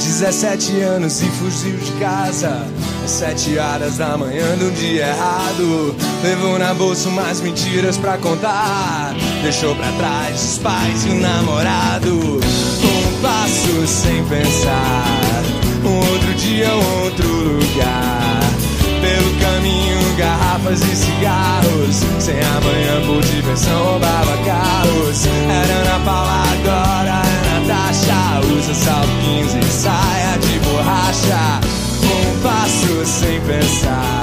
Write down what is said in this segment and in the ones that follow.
17 anos e fugiu de casa Às 7 horas da manhã de um dia errado Levou na bolsa umas mentiras pra contar Deixou pra trás os pais e o namorado Um passo sem pensar Um outro dia, outro lugar pelo caminho, garrafas e cigarros. Sem amanhã por diversão, roubava carros. Era Ana Paula, agora. Usa 15 e saia de borracha. Um passo sem pensar.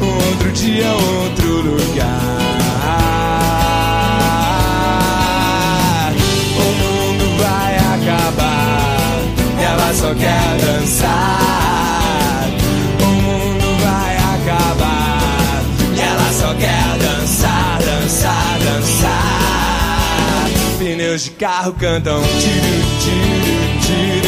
Outro dia, outro lugar. O mundo vai acabar. E ela só quer dançar. Tiro, tiro, tiro,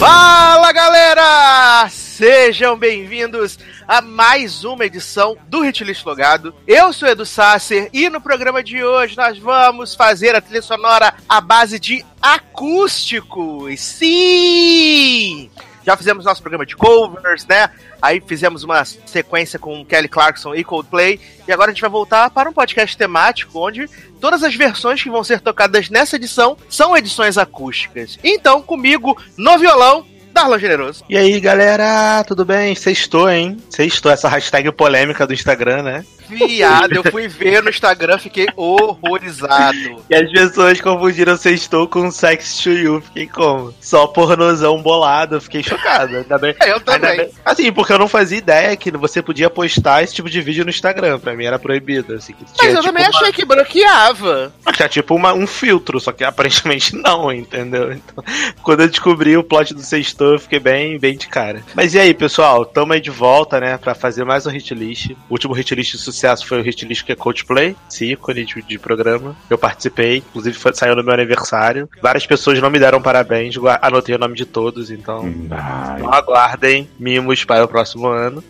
Fala galera! Sejam bem-vindos a mais uma edição do Hitlist Logado. Eu sou Edu Sasser e no programa de hoje nós vamos fazer a trilha sonora à base de acústicos. Sim! Já fizemos nosso programa de covers, né? Aí fizemos uma sequência com Kelly Clarkson e Coldplay. E agora a gente vai voltar para um podcast temático onde todas as versões que vão ser tocadas nessa edição são edições acústicas. Então, comigo, no violão, Darlan Generoso. E aí, galera, tudo bem? Sextou, hein? Sextou, essa hashtag polêmica do Instagram, né? Viado, eu fui ver no Instagram, fiquei horrorizado. E as pessoas confundiram sextou com sex to you. Fiquei como? Só pornozão bolado, fiquei chocado. Ainda bem. Eu também. Bem, assim, porque eu não fazia ideia que você podia postar esse tipo de vídeo no Instagram. Pra mim era proibido. Assim, Mas tinha, eu tipo, também uma... achei que bloqueava. Tinha tipo uma, um filtro, só que aparentemente não, entendeu? Então, quando eu descobri o plot do sextou, eu fiquei bem, bem de cara. Mas e aí, pessoal? Tamo aí de volta, né? Pra fazer mais um hit list. O último hit list de sucesso foi o hit list que é Coachplay, sim, ícone de, de programa. Eu participei, inclusive foi, saiu no meu aniversário. Várias pessoas não me deram parabéns, anotei o nome de todos, então, então aguardem mimos para o próximo ano.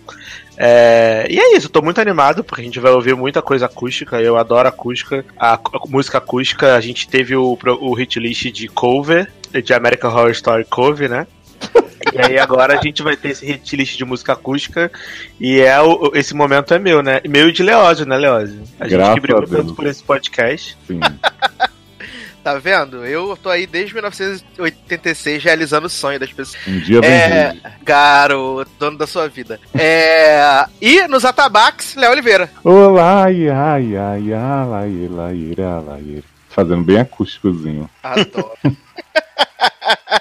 É, e é isso, tô muito animado porque a gente vai ouvir muita coisa acústica. Eu adoro acústica, a, a música acústica. A gente teve o, o hit list de cover, de American Horror Story Cover, né? E aí agora a gente vai ter esse hit list de música acústica e é o, esse momento é meu, né? Meu e de Leózio, né, Leózio? A gente Graças que brigou tanto por esse podcast. Sim. tá vendo? Eu tô aí desde 1986 realizando o sonho das pessoas. Um dia bem é, Garoto, dono da sua vida. É, e nos atabaques, Léo Oliveira. Olá, ai, ai, ai, ai, ai, ai, Fazendo bem acústicozinho. Adoro.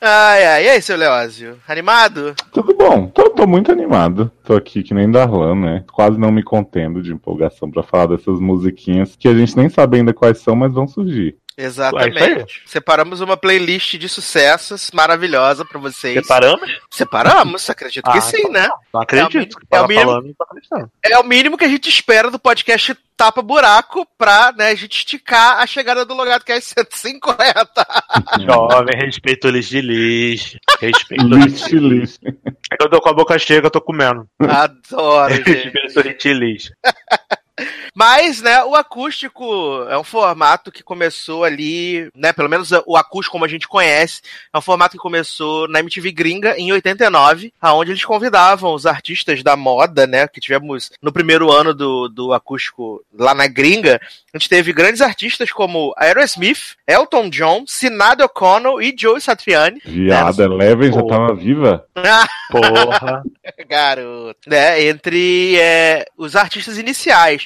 Ai, ai, e aí, seu Leózio? Animado? Tudo bom, tô, tô, muito animado. Tô aqui que nem Darlan, né? Quase não me contendo de empolgação para falar dessas musiquinhas que a gente nem sabe ainda quais são, mas vão surgir. Exatamente. Separamos uma playlist de sucessos maravilhosa para vocês. Separamos? Separamos, acredito ah, que sim, né? Não acredito. É o, é, o mínimo, falando, é o mínimo que a gente espera do podcast Tapa Buraco pra né, a gente esticar a chegada do Logado que é 150. Jovem, respeito o lixo de lixo. Respeito o lixo de lixo. É eu tô com a boca cheia que eu tô comendo. Adoro, gente. Respeito o lixo de lixo. Mas, né, o acústico é um formato que começou ali, né, pelo menos o acústico como a gente conhece, é um formato que começou na MTV gringa em 89, aonde eles convidavam os artistas da moda, né, que tivemos no primeiro ano do, do acústico lá na gringa, a gente teve grandes artistas como Aerosmith, Elton John, Sinead O'Connell e Joe Satriani. Viada, né, Eleven já tava viva? Porra! Garoto. Né, entre é, os artistas iniciais.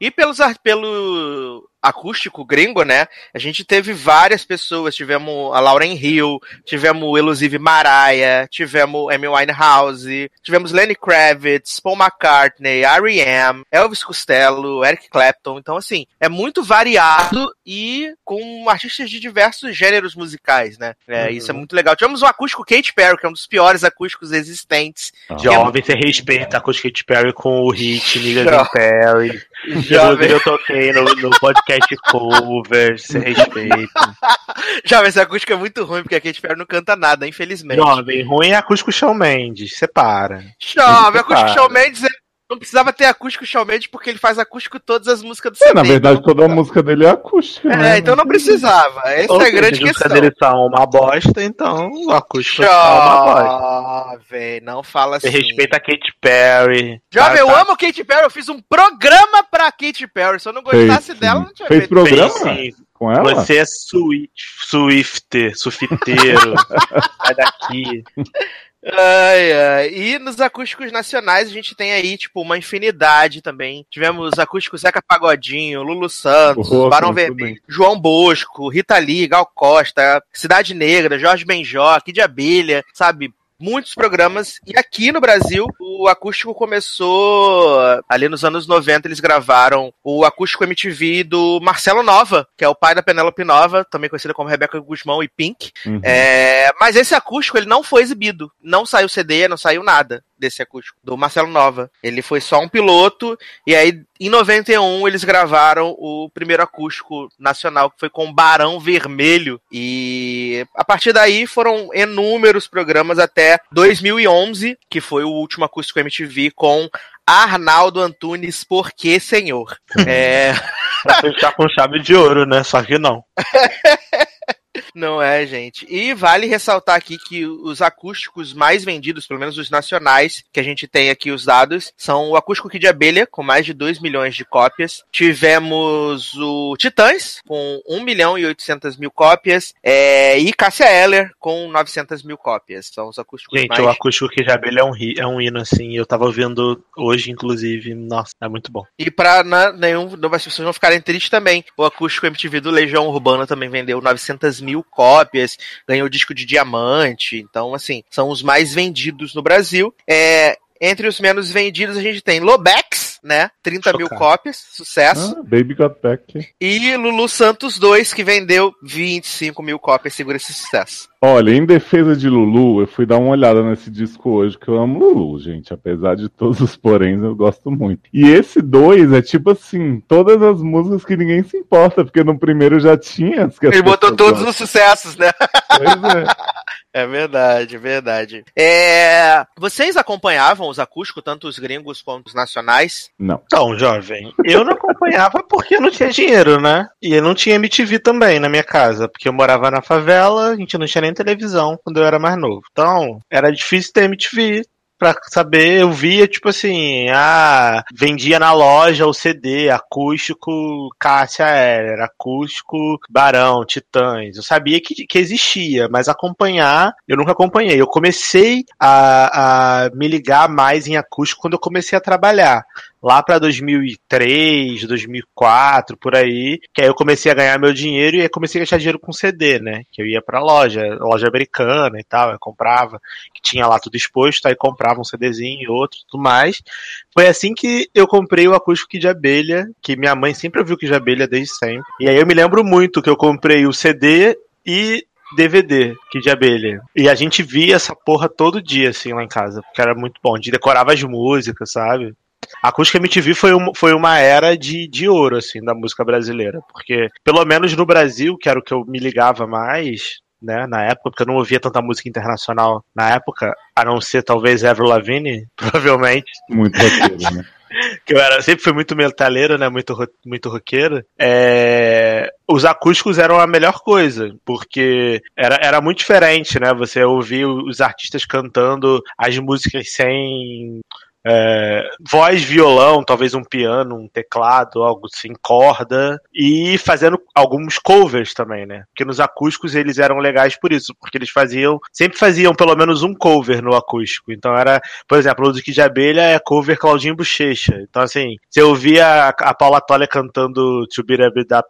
E pelos, pelo acústico gringo, né? A gente teve várias pessoas. Tivemos a Lauren Hill, tivemos o Elusive Mariah, tivemos Amy Winehouse, tivemos Lenny Kravitz, Paul McCartney, R.E.M., Elvis Costello, Eric Clapton. Então, assim, é muito variado e com artistas de diversos gêneros musicais, né? É, uhum. Isso é muito legal. Tivemos o acústico Kate Perry, que é um dos piores acústicos existentes. Ah. Jovem, é... você respeita a acústico Kate Perry com o hit Nigga Perry. Jovem. Eu toquei no, no podcast cover, se respeita. Jovem, essa acústica é muito ruim, porque a Kate Perry não canta nada, infelizmente. Jovem, ruim é acústico Shawn Mendes, separa. Jovem, acústico Shawn Mendes não precisava ter acústico Shawn Mendes porque ele faz acústico todas as músicas do CD. É, na verdade, toda a música dele é acústica. É, né? então não precisava. Essa Ou é a seja, grande questão. dele tá uma bosta, então o acústico tá uma bosta. Jovem, não fala assim. Você respeita a Katy Perry. Jovem, tá, eu tá. amo Katy Perry, eu fiz um programa pra Katy Perry. Se eu não gostasse Fez, dela, não tinha Fez feito. programa? Fez, sim. Com ela? Você é Swift, Swifter, sufiteiro. Sai daqui. Ai, ai. E nos acústicos nacionais a gente tem aí, tipo, uma infinidade também. Tivemos acústicos Zeca Pagodinho, Lulu Santos, Oh, Barão Vermelho. João Bosco, Rita Lee, Gal Costa, Cidade Negra, Jorge Benjó, Kid Abelha, sabe? Muitos programas. E aqui no Brasil, o acústico começou. Ali nos anos 90, eles gravaram o acústico MTV do Marcelo Nova, que é o pai da Penélope Nova, também conhecida como Rebeca Guzmão e Pink. Uhum. É, mas esse acústico ele não foi exibido. Não saiu CD, não saiu nada desse acústico, do Marcelo Nova. Ele foi só um piloto, e aí em 91 eles gravaram o primeiro acústico nacional, que foi com Barão Vermelho. E a partir daí foram inúmeros programas até 2011, que foi o último acústico MTV com Arnaldo Antunes, Por que Senhor? É. Pra fechar com chave de ouro, né? Só que não. Não é, gente. E vale ressaltar aqui que os acústicos mais vendidos, pelo menos os nacionais, que a gente tem aqui os dados, são o acústico Kid Abelha, com mais de 2 milhões de cópias. Tivemos o Titãs, com 1 milhão e 800 mil cópias. é, e Cássia Eller, com 900 mil cópias. São os acústicos Gente, mais... o acústico que de abelha é um, ri- é um hino, assim. Eu tava ouvindo hoje, inclusive. Nossa, é muito bom. E pra na- nenhum, as pessoas não ficarem tristes também, o acústico MTV do Legião Urbana também vendeu 900 mil cópias, ganhou disco de diamante. Então, assim, são os mais vendidos no Brasil. É, entre os menos vendidos, a gente tem Lobex, né? 30 mil cópias, sucesso. Ah, Baby Got Back. E Lulu Santos 2, que vendeu 25 mil cópias, segura esse sucesso. Olha, em defesa de Lulu, eu fui dar uma olhada nesse disco hoje, que eu amo Lulu, gente. Apesar de todos os poréns, eu gosto muito. E esse dois é tipo assim, todas as músicas que ninguém se importa, porque no primeiro já tinha as que as Ele botou todos gostam. os sucessos, né? Pois é. É verdade, é verdade. É, vocês acompanhavam os acústicos, tanto os gringos quanto os nacionais? Não. Então, jovem, eu não acompanhava porque eu não tinha dinheiro, né? E eu não tinha MTV também na minha casa, porque eu morava na favela, a gente não tinha nem televisão quando eu era mais novo. Então, era difícil ter MTV. Pra saber, eu via, tipo assim, ah, vendia na loja o CD, acústico Cássia Heller, acústico Barão, Titãs. Eu sabia que, que existia, mas acompanhar, eu nunca acompanhei. Eu comecei a, a me ligar mais em acústico quando eu comecei a trabalhar lá pra 2003, 2004, por aí, que aí eu comecei a ganhar meu dinheiro e comecei a gastar dinheiro com CD, né? Que eu ia pra loja, loja americana e tal, eu comprava, que tinha lá tudo exposto, aí comprava um CDzinho e outro, tudo mais. Foi assim que eu comprei o acústico de abelha, que minha mãe sempre ouviu Kid de abelha desde sempre. E aí eu me lembro muito que eu comprei o CD e DVD, que de abelha. E a gente via essa porra todo dia, assim, lá em casa, porque era muito bom. A gente decorava as músicas, sabe? A Acústica MTV foi, um, foi uma era de, de ouro, assim, da música brasileira. Porque, pelo menos no Brasil, que era o que eu me ligava mais, né, na época, porque eu não ouvia tanta música internacional na época, a não ser talvez Avril Lavigne, provavelmente Muito roteiro, né? que eu era, sempre fui muito metaleiro, né? Muito, muito roqueiro. É, os acústicos eram a melhor coisa, porque era, era muito diferente, né? Você ouvir os artistas cantando as músicas sem. É, voz, violão, talvez um piano, um teclado, algo assim, corda, e fazendo alguns covers também, né? Porque nos acústicos eles eram legais por isso, porque eles faziam, sempre faziam pelo menos um cover no acústico. Então era, por exemplo, o Kid de Abelha é cover Claudinho Bochecha. Então, assim, você ouvia a, a Paula Toller cantando To Be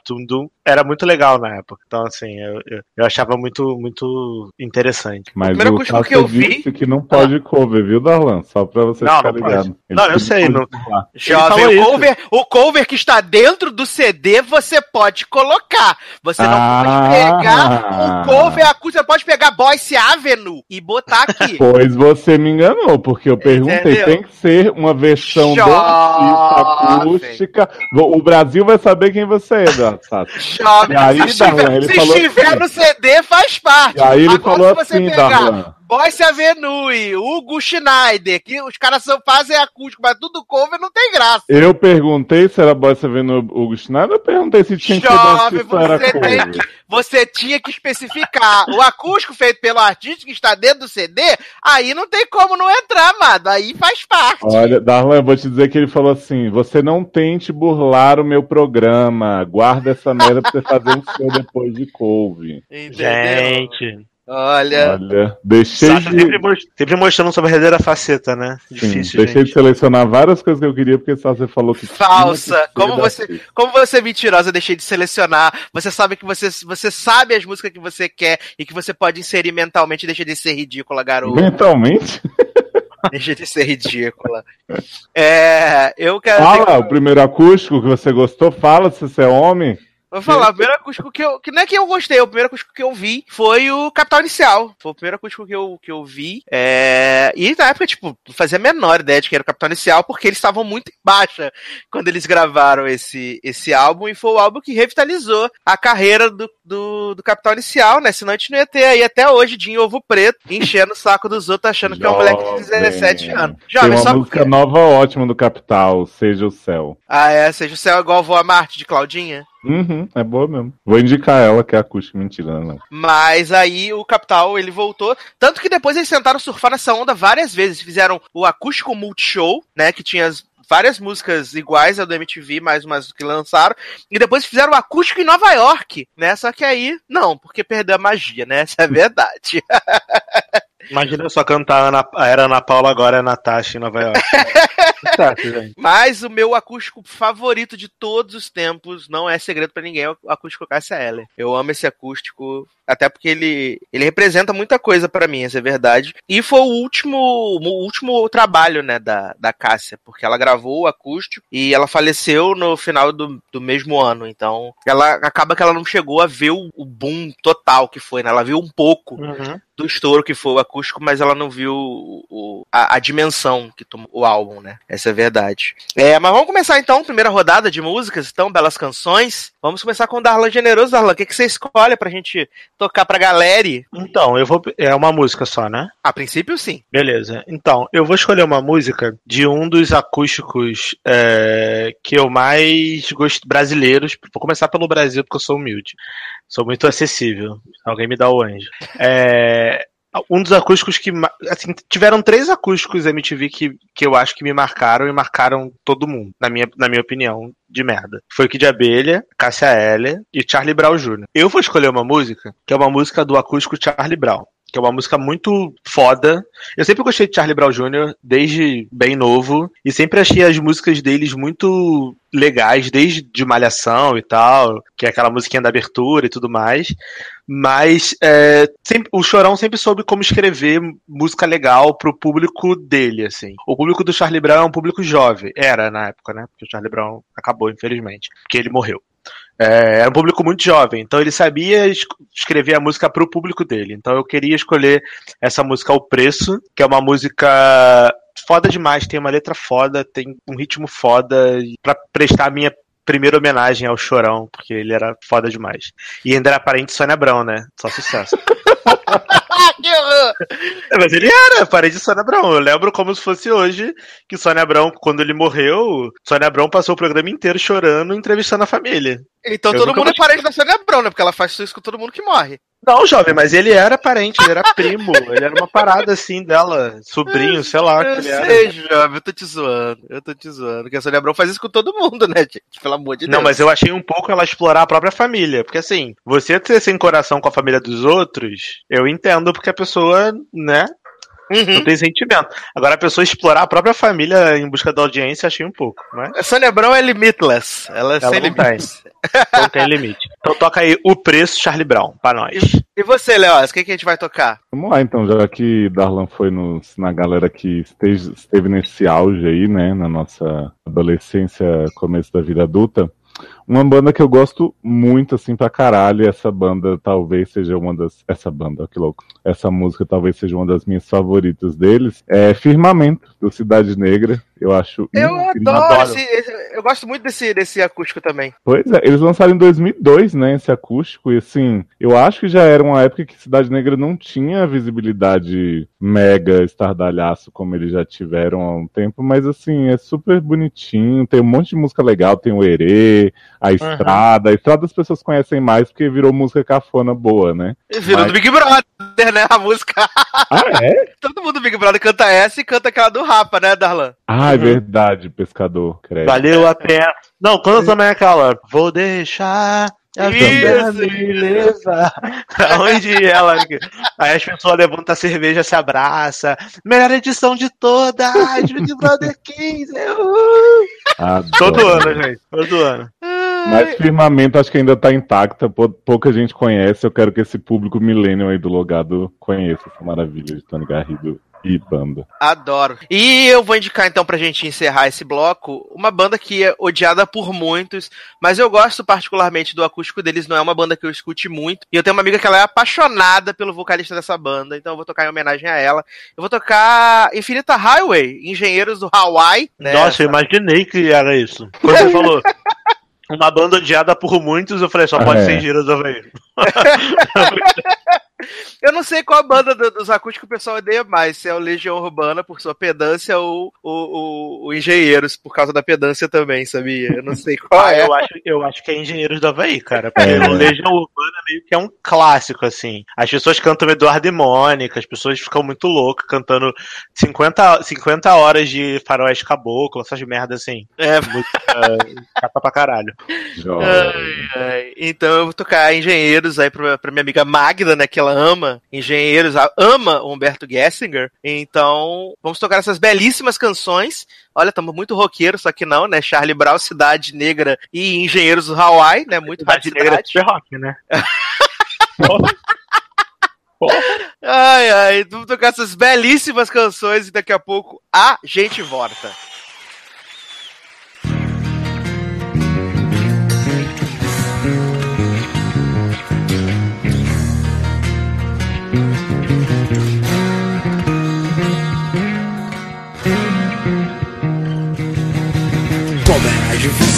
Tum Dum, era muito legal na época. Então, assim, eu, eu, eu achava muito, muito interessante. Mas primeiro o acústico que eu vi- disse que não pode cover, viu, Darlan? Só pra você Não, ficar não ligado. pode. Não, eu sei, não-. Jovem, o cover, o cover que está dentro do CD você pode colocar. Você não Ah. pode pegar um cover acústico, você pode pegar Boyce Avenue e botar aqui. Pois você me enganou, porque eu perguntei, Entendeu? tem que ser uma versão do artista acústica. O Brasil vai saber quem você é, Eduardo Sato. E aí, se estiver, Darlan, ele se falou estiver assim- no CD, faz parte. E aí ele Agora, falou se você assim, pegar Darlan. Boyce Avenue, Hugo Schneider, que os caras só fazem acústico, mas tudo cover não tem graça. Eu perguntei se era Boyce Avenue Hugo Schneider, eu perguntei se tinha que Jovem, você, tem que, você tinha que especificar. O acústico feito pelo artista que está dentro do CD, aí não tem como não entrar, amado. Aí faz parte. Olha, Darlan, eu vou te dizer que ele falou assim: você não tente burlar o meu programa. Guarda essa merda pra você fazer um show depois de couve. Gente. Olha. Olha, deixei Sasha de... sempre, most- sempre mostrando sua verdadeira faceta, né? Sim, Difícil, deixei de gente. selecionar várias coisas que eu queria, porque só você falou que. tinha Falsa. Como você-. Como você é mentirosa, eu deixei de selecionar. Você sabe que você, você sabe as músicas que você quer e que você pode inserir mentalmente. Deixa de ser ridícula, garoto. Mentalmente? Deixa de ser ridícula. É, eu quero. Fala, o primeiro acústico que você gostou, fala se você é homem. Vou falar, o primeiro acústico que eu. Que não é que eu gostei, o primeiro acústico que eu vi foi o Capital Inicial. Foi o primeiro acústico que eu, que eu vi. É... E na época, tipo, não fazia a menor ideia de que era o Capital Inicial, porque eles estavam muito em baixa quando eles gravaram esse, esse álbum, e foi o álbum que revitalizou a carreira do, do, do Capital Inicial, né? Senão a gente não ia ter aí até hoje Dinho Ovo Preto enchendo o saco dos outros, achando que é um moleque de 17 Jovem. anos. Tem Jovem, uma só música porque. nova ótima do Capital, Seja o Céu. Ah, é, seja o céu igual Voa Marte de Claudinha. Uhum, é boa mesmo. Vou indicar ela, que é acústica. Mentira, não. Mas aí o Capital ele voltou. Tanto que depois eles tentaram surfar nessa onda várias vezes. Fizeram o acústico Multishow, né? Que tinha as- várias músicas iguais ao do MTV, mais umas que lançaram. E depois fizeram o acústico em Nova York, né? Só que aí, não, porque perdeu a magia, né? Essa é a verdade. Imagina só cantar Ana, era Ana Paula, agora é Natasha em Nova York. Mas o meu acústico favorito de todos os tempos, não é segredo pra ninguém, é o acústico Cássia Eller. Eu amo esse acústico, até porque ele, ele representa muita coisa pra mim, essa é verdade. E foi o último, o último trabalho, né, da, da Cássia, porque ela gravou o acústico e ela faleceu no final do, do mesmo ano. Então, ela acaba que ela não chegou a ver o, o boom total que foi, né? Ela viu um pouco Uhum. Do estouro que foi o acústico, mas ela não viu o, o- a, a dimensão que tomou o álbum, né? Essa é a verdade. É, mas vamos começar então, primeira rodada de músicas, então, belas canções. Vamos começar com o Darlan Generoso. Darlan, o que, que você escolhe pra gente tocar pra galera? Então, eu vou. É uma música só, né? A princípio, sim. Beleza. Então, eu vou escolher uma música de um dos acústicos é, que eu mais gosto brasileiros. Vou começar pelo Brasil, porque eu sou humilde. Sou muito acessível. Alguém me dá o anjo. É, um dos acústicos que. Assim, tiveram três acústicos MTV que, que eu acho que me marcaram e marcaram todo mundo, na minha, na minha opinião, de merda. Foi o Kid Abelha, Cássia Eller e Charlie Brown Jr. Eu vou escolher uma música que é uma música do acústico Charlie Brown. Que é uma música muito foda. Eu sempre gostei de Charlie Brown Jr. desde bem novo. E sempre achei as músicas deles muito legais, desde de Malhação e tal. Que é aquela musiquinha da abertura e tudo mais. Mas é, sempre- o Chorão sempre soube como escrever música legal pro público dele, assim. O público do Charlie Brown é um público jovem. Era na época, né? Porque o Charlie Brown acabou, infelizmente. Porque ele morreu. É, era um público muito jovem, então ele sabia es- escrever a música pro público dele. Então eu queria escolher essa música O Preço, que é uma música foda demais, tem uma letra foda, tem um ritmo foda, pra prestar a minha primeira homenagem ao Chorão, porque ele era foda demais. E ainda era parente de Sônia Abrão, né? Só sucesso. É, Mas ele era parente de Sônia Abrão. Eu lembro como se fosse hoje que Sônia Abrão, quando ele morreu, Sônia Abrão passou o programa inteiro chorando, entrevistando a família. Então Eu todo mundo é parente da Sônia Abrão, né? Porque ela faz isso com todo mundo que morre. Não, jovem, mas ele era parente, ele era primo, ele era uma parada assim dela, sobrinho, sei lá. que Eu ele era. sei, jovem, eu tô te zoando. Eu tô te zoando. Porque a Sônia Abrão faz isso com todo mundo, né, gente? Pelo amor de Deus. Não, mas eu achei um pouco ela explorar a própria família. Porque assim, você ter sem coração com a família dos outros, eu entendo porque a pessoa, né, não Uhum. tem sentimento. Agora a pessoa explorar a própria família em busca da audiência, achei um pouco, né? A Sônia Abrão é limitless. Ela é Ela sem não limites. Não tem limite. Então toca aí o preço Charlie Brown, pra nós. E você, Leoz, o que, que a gente vai tocar? Vamos lá então, já que Darlan foi nos- na galera que esteve, esteve nesse auge aí, né, na nossa adolescência, começo da vida adulta. Uma banda que eu gosto muito, assim, pra caralho, e essa banda talvez seja uma das. Essa banda, que louco. Essa música talvez seja uma das minhas favoritas deles. É Firmamento, do Cidade Negra. Eu acho. Eu incrível. adoro, esse, esse, eu gosto muito desse, desse acústico também. Pois é, eles lançaram em 2002, né, esse acústico, e assim, eu acho que já era uma época que Cidade Negra não tinha visibilidade mega estardalhaço como eles já tiveram há um tempo, mas assim, é super bonitinho, tem um monte de música legal, tem o Herê, a Estrada, uhum. a Estrada as pessoas conhecem mais porque virou música cafona boa, né? Virou mas... do Big Brother, né, a música. Ah, é? Todo mundo do Big Brother canta essa e canta aquela do Rapa, né, Darlan? Ah, é uhum. verdade, pescador. Creio. Valeu a pena. Não, quando também é aquela. Vou deixar a vida me levar. Aonde ela. Aí as pessoas levantam a cerveja, se abraça. Melhor edição de todas! Big Brother 15! Todo ano, gente. Todo ano. Mas firmamento acho que ainda tá intacta, pouca gente conhece. Eu quero que esse público milênio aí do Logado conheça essa maravilha de Tony Garrido e banda. Adoro. E eu vou indicar então pra gente encerrar esse bloco uma banda que é odiada por muitos, mas eu gosto particularmente do acústico deles, não é uma banda que eu escute muito. E eu tenho uma amiga que ela é apaixonada pelo vocalista dessa banda, então eu vou tocar em homenagem a ela. Eu vou tocar Infinita Highway, Engenheiros do Hawaii. Né? Nossa, eu imaginei que era isso. Quando você falou uma banda odiada por muitos, eu falei, só pode é. ser Engenheiros do Havaí. Eu não sei qual a banda do, dos acústicos o pessoal odeia mais, se é o Legião Urbana por sua pedância ou o, o, o Engenheiros por causa da pedância também, sabia? Eu não sei qual ah, é. Eu acho, eu acho que é Engenheiros do Havaí, cara. Porque é. o Legião Urbana meio que é um clássico, assim. As pessoas cantam Eduardo e Mônica, as pessoas ficam muito loucas cantando 50, 50 horas de faroeste caboclo, essas merdas assim. É. Música cata pra caralho. Ai, ai. Então eu vou tocar Engenheiros aí pra, pra minha amiga Magda, né, que ela ama engenheiros, ama Humberto Gessinger. Então, vamos tocar essas belíssimas canções. Olha, estamos muito roqueiro, só que não, né? Charlie Brown, Cidade Negra e Engenheiros do Hawaii, né? Muito Cidade Negra é super rock, né? Ai, ai, vamos tocar essas belíssimas canções e daqui a pouco a gente volta.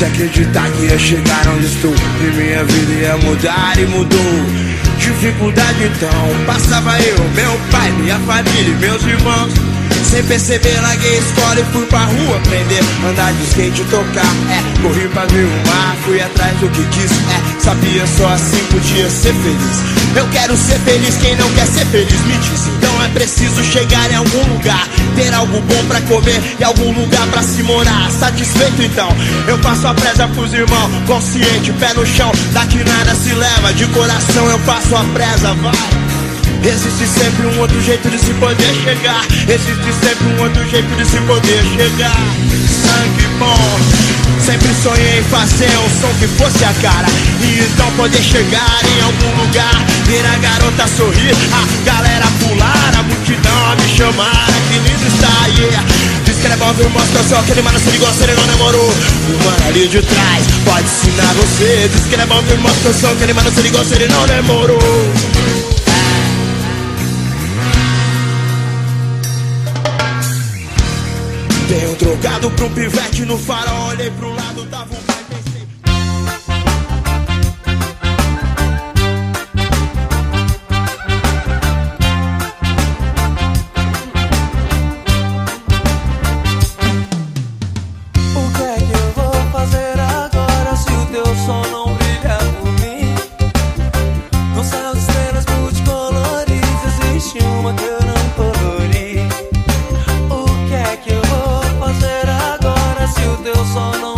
Difícil acreditar que ia chegar onde estou. E minha vida ia mudar e mudou. Dificuldade então, passava eu, meu pai, minha família e meus irmãos sem perceber, larguei a escola e fui pra rua aprender. Andar de skate, tocar, é. Corri pra ver o mar, fui atrás do que quis, é. Sabia só assim podia ser feliz. Eu quero ser feliz, quem não quer ser feliz me diz. Então é preciso chegar em algum lugar, ter algo bom pra comer e algum lugar pra se morar. Satisfeito então, eu faço a presa pros irmãos, consciente, pé no chão. Daqui nada se leva, de coração eu faço a presa, vai. Existe sempre um outro jeito de se poder chegar. Existe sempre um outro jeito de se poder chegar. Sangue bom. Sempre sonhei em fazer um som que fosse a cara. E então poder chegar em algum lugar. Ver a garota sorrir, a galera pular, a multidão a me chamar. Que lindo está, yeah. Diz que ele é? Mostra só que ele mano se ligou, se ele não demorou. O mano ali de trás pode ensinar você. Diz que ele é? Mostra só que ele mano se ligou, se ele não demorou. Tenho trocado um pivete no farol, olhei pro lado, tava um só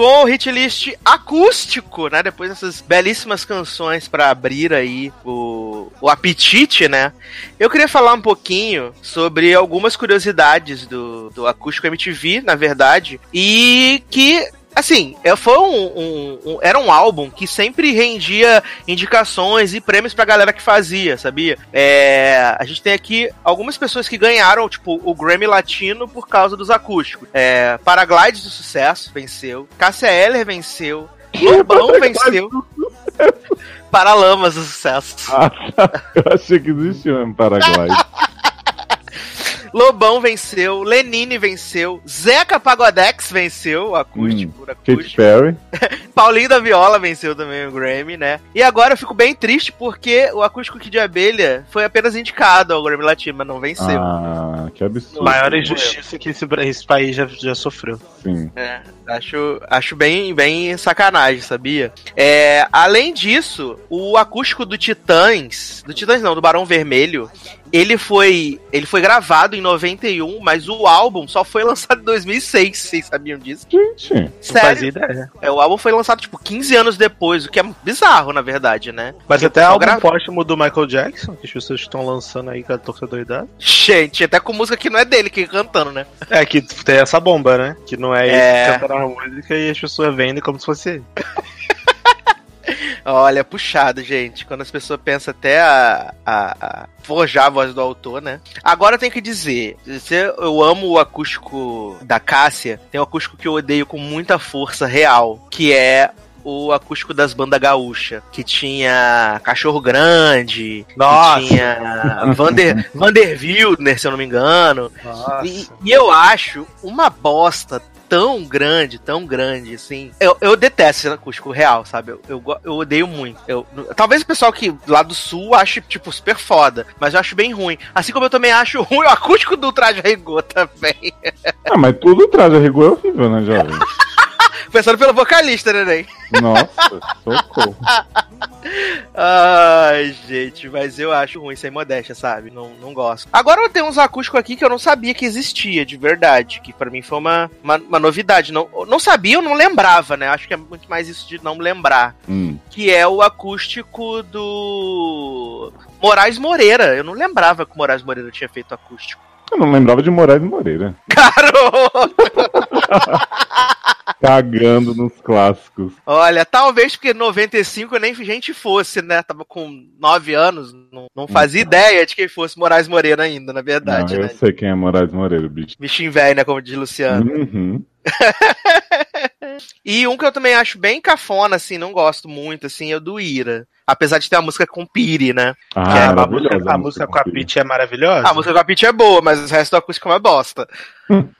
com o hitlist acústico, né? Depois dessas belíssimas canções pra abrir aí o, o apetite, né? Eu queria falar um pouquinho sobre algumas curiosidades do, do acústico MTV, na verdade, e que Assim, é, foi um, um- um- Era um álbum que sempre rendia indicações e prêmios pra galera que fazia, sabia? É, a gente tem aqui algumas pessoas que ganharam, tipo, o Grammy Latino por causa dos acústicos. É, Paraglides do Sucesso venceu. Cássia Eller venceu. Lobão venceu. Paralamas do Sucesso. Ah, tá. Eu achei que existia mesmo Paraguai. Lobão venceu. Lenine venceu. Zeca Pagodex venceu o acústico. por Katy acústico. Perry. Paulinho da Viola venceu também o Grammy, né? E agora eu fico bem triste porque o Acústico Kid de Abelha foi apenas indicado ao Grammy Latino, mas não venceu. Ah, que absurdo. Maior injustiça que esse, esse país já, já sofreu. Sim. É, acho, acho bem, bem sacanagem, sabia? É, além disso, o acústico do Titãs, do Titãs não, do Barão Vermelho, ele foi, ele foi gravado em 91, mas o álbum só foi lançado em 2006, vocês sabiam disso? Gente, Sério? É, o álbum foi lançado, tipo, 15 anos depois, o que é bizarro, na verdade, né? Mas Porque até o álbum grava- póstumo do Michael Jackson, que as pessoas estão lançando aí com a toca doidada. Gente, até com música que não é dele que cantando, né? É, que tem essa bomba, né? Que não é, É. ele que canta na música e as pessoas vendem como se fosse ele. Olha, puxado, gente. Quando as pessoas pensam até a, a- a forjar a voz do autor, né? Agora eu tenho que dizer, eu amo o acústico da Cássia, tem um acústico que eu odeio com muita força real, que é o acústico das bandas gaúcha, que tinha Cachorro Grande, Nossa. que tinha Vander, Vander Wildner, se eu não me engano. E, e eu acho uma bosta tão grande, tão grande, assim. Eu, eu detesto esse acústico real, sabe? Eu, eu, eu odeio muito. Eu, talvez o pessoal que lá do sul ache, tipo, super foda, mas eu acho bem ruim. Assim como eu também acho ruim o acústico do Traje Rigor também. Ah, mas tudo traz a rigor é horrível, né, jovem? Pensando pelo vocalista, né? Nossa, socorro. Ai, gente, mas eu acho ruim sem modéstia, sabe? Não, não gosto. Agora tem uns acústicos aqui que eu não sabia que existia, de verdade. Que pra mim foi uma, uma, uma novidade. Não, eu não sabia, eu não lembrava, né? Acho que é muito mais isso de não lembrar. Hum. Que é o acústico do Moraes Moreira. Eu não lembrava que o Moraes Moreira tinha feito acústico. Eu não lembrava de Moraes Moreira. Garoto! Cagando nos clássicos. Olha, talvez porque 95 nem gente fosse, né? Tava com 9 anos, não, não fazia ideia de quem fosse Moraes Moreira ainda, na verdade, não, eu né? sei quem é Moraes Moreira, bicho. Bichinho velho, né? Como diz Luciano. Uhum. E um que eu também acho bem cafona, assim, não gosto muito, assim, é o do Ira. Apesar de ter a música com Piri, né? Ah, Que é, a música, a música com a Piri. Pitty é maravilhosa. A música com a Pitty é boa, mas o resto do acústico é uma bosta.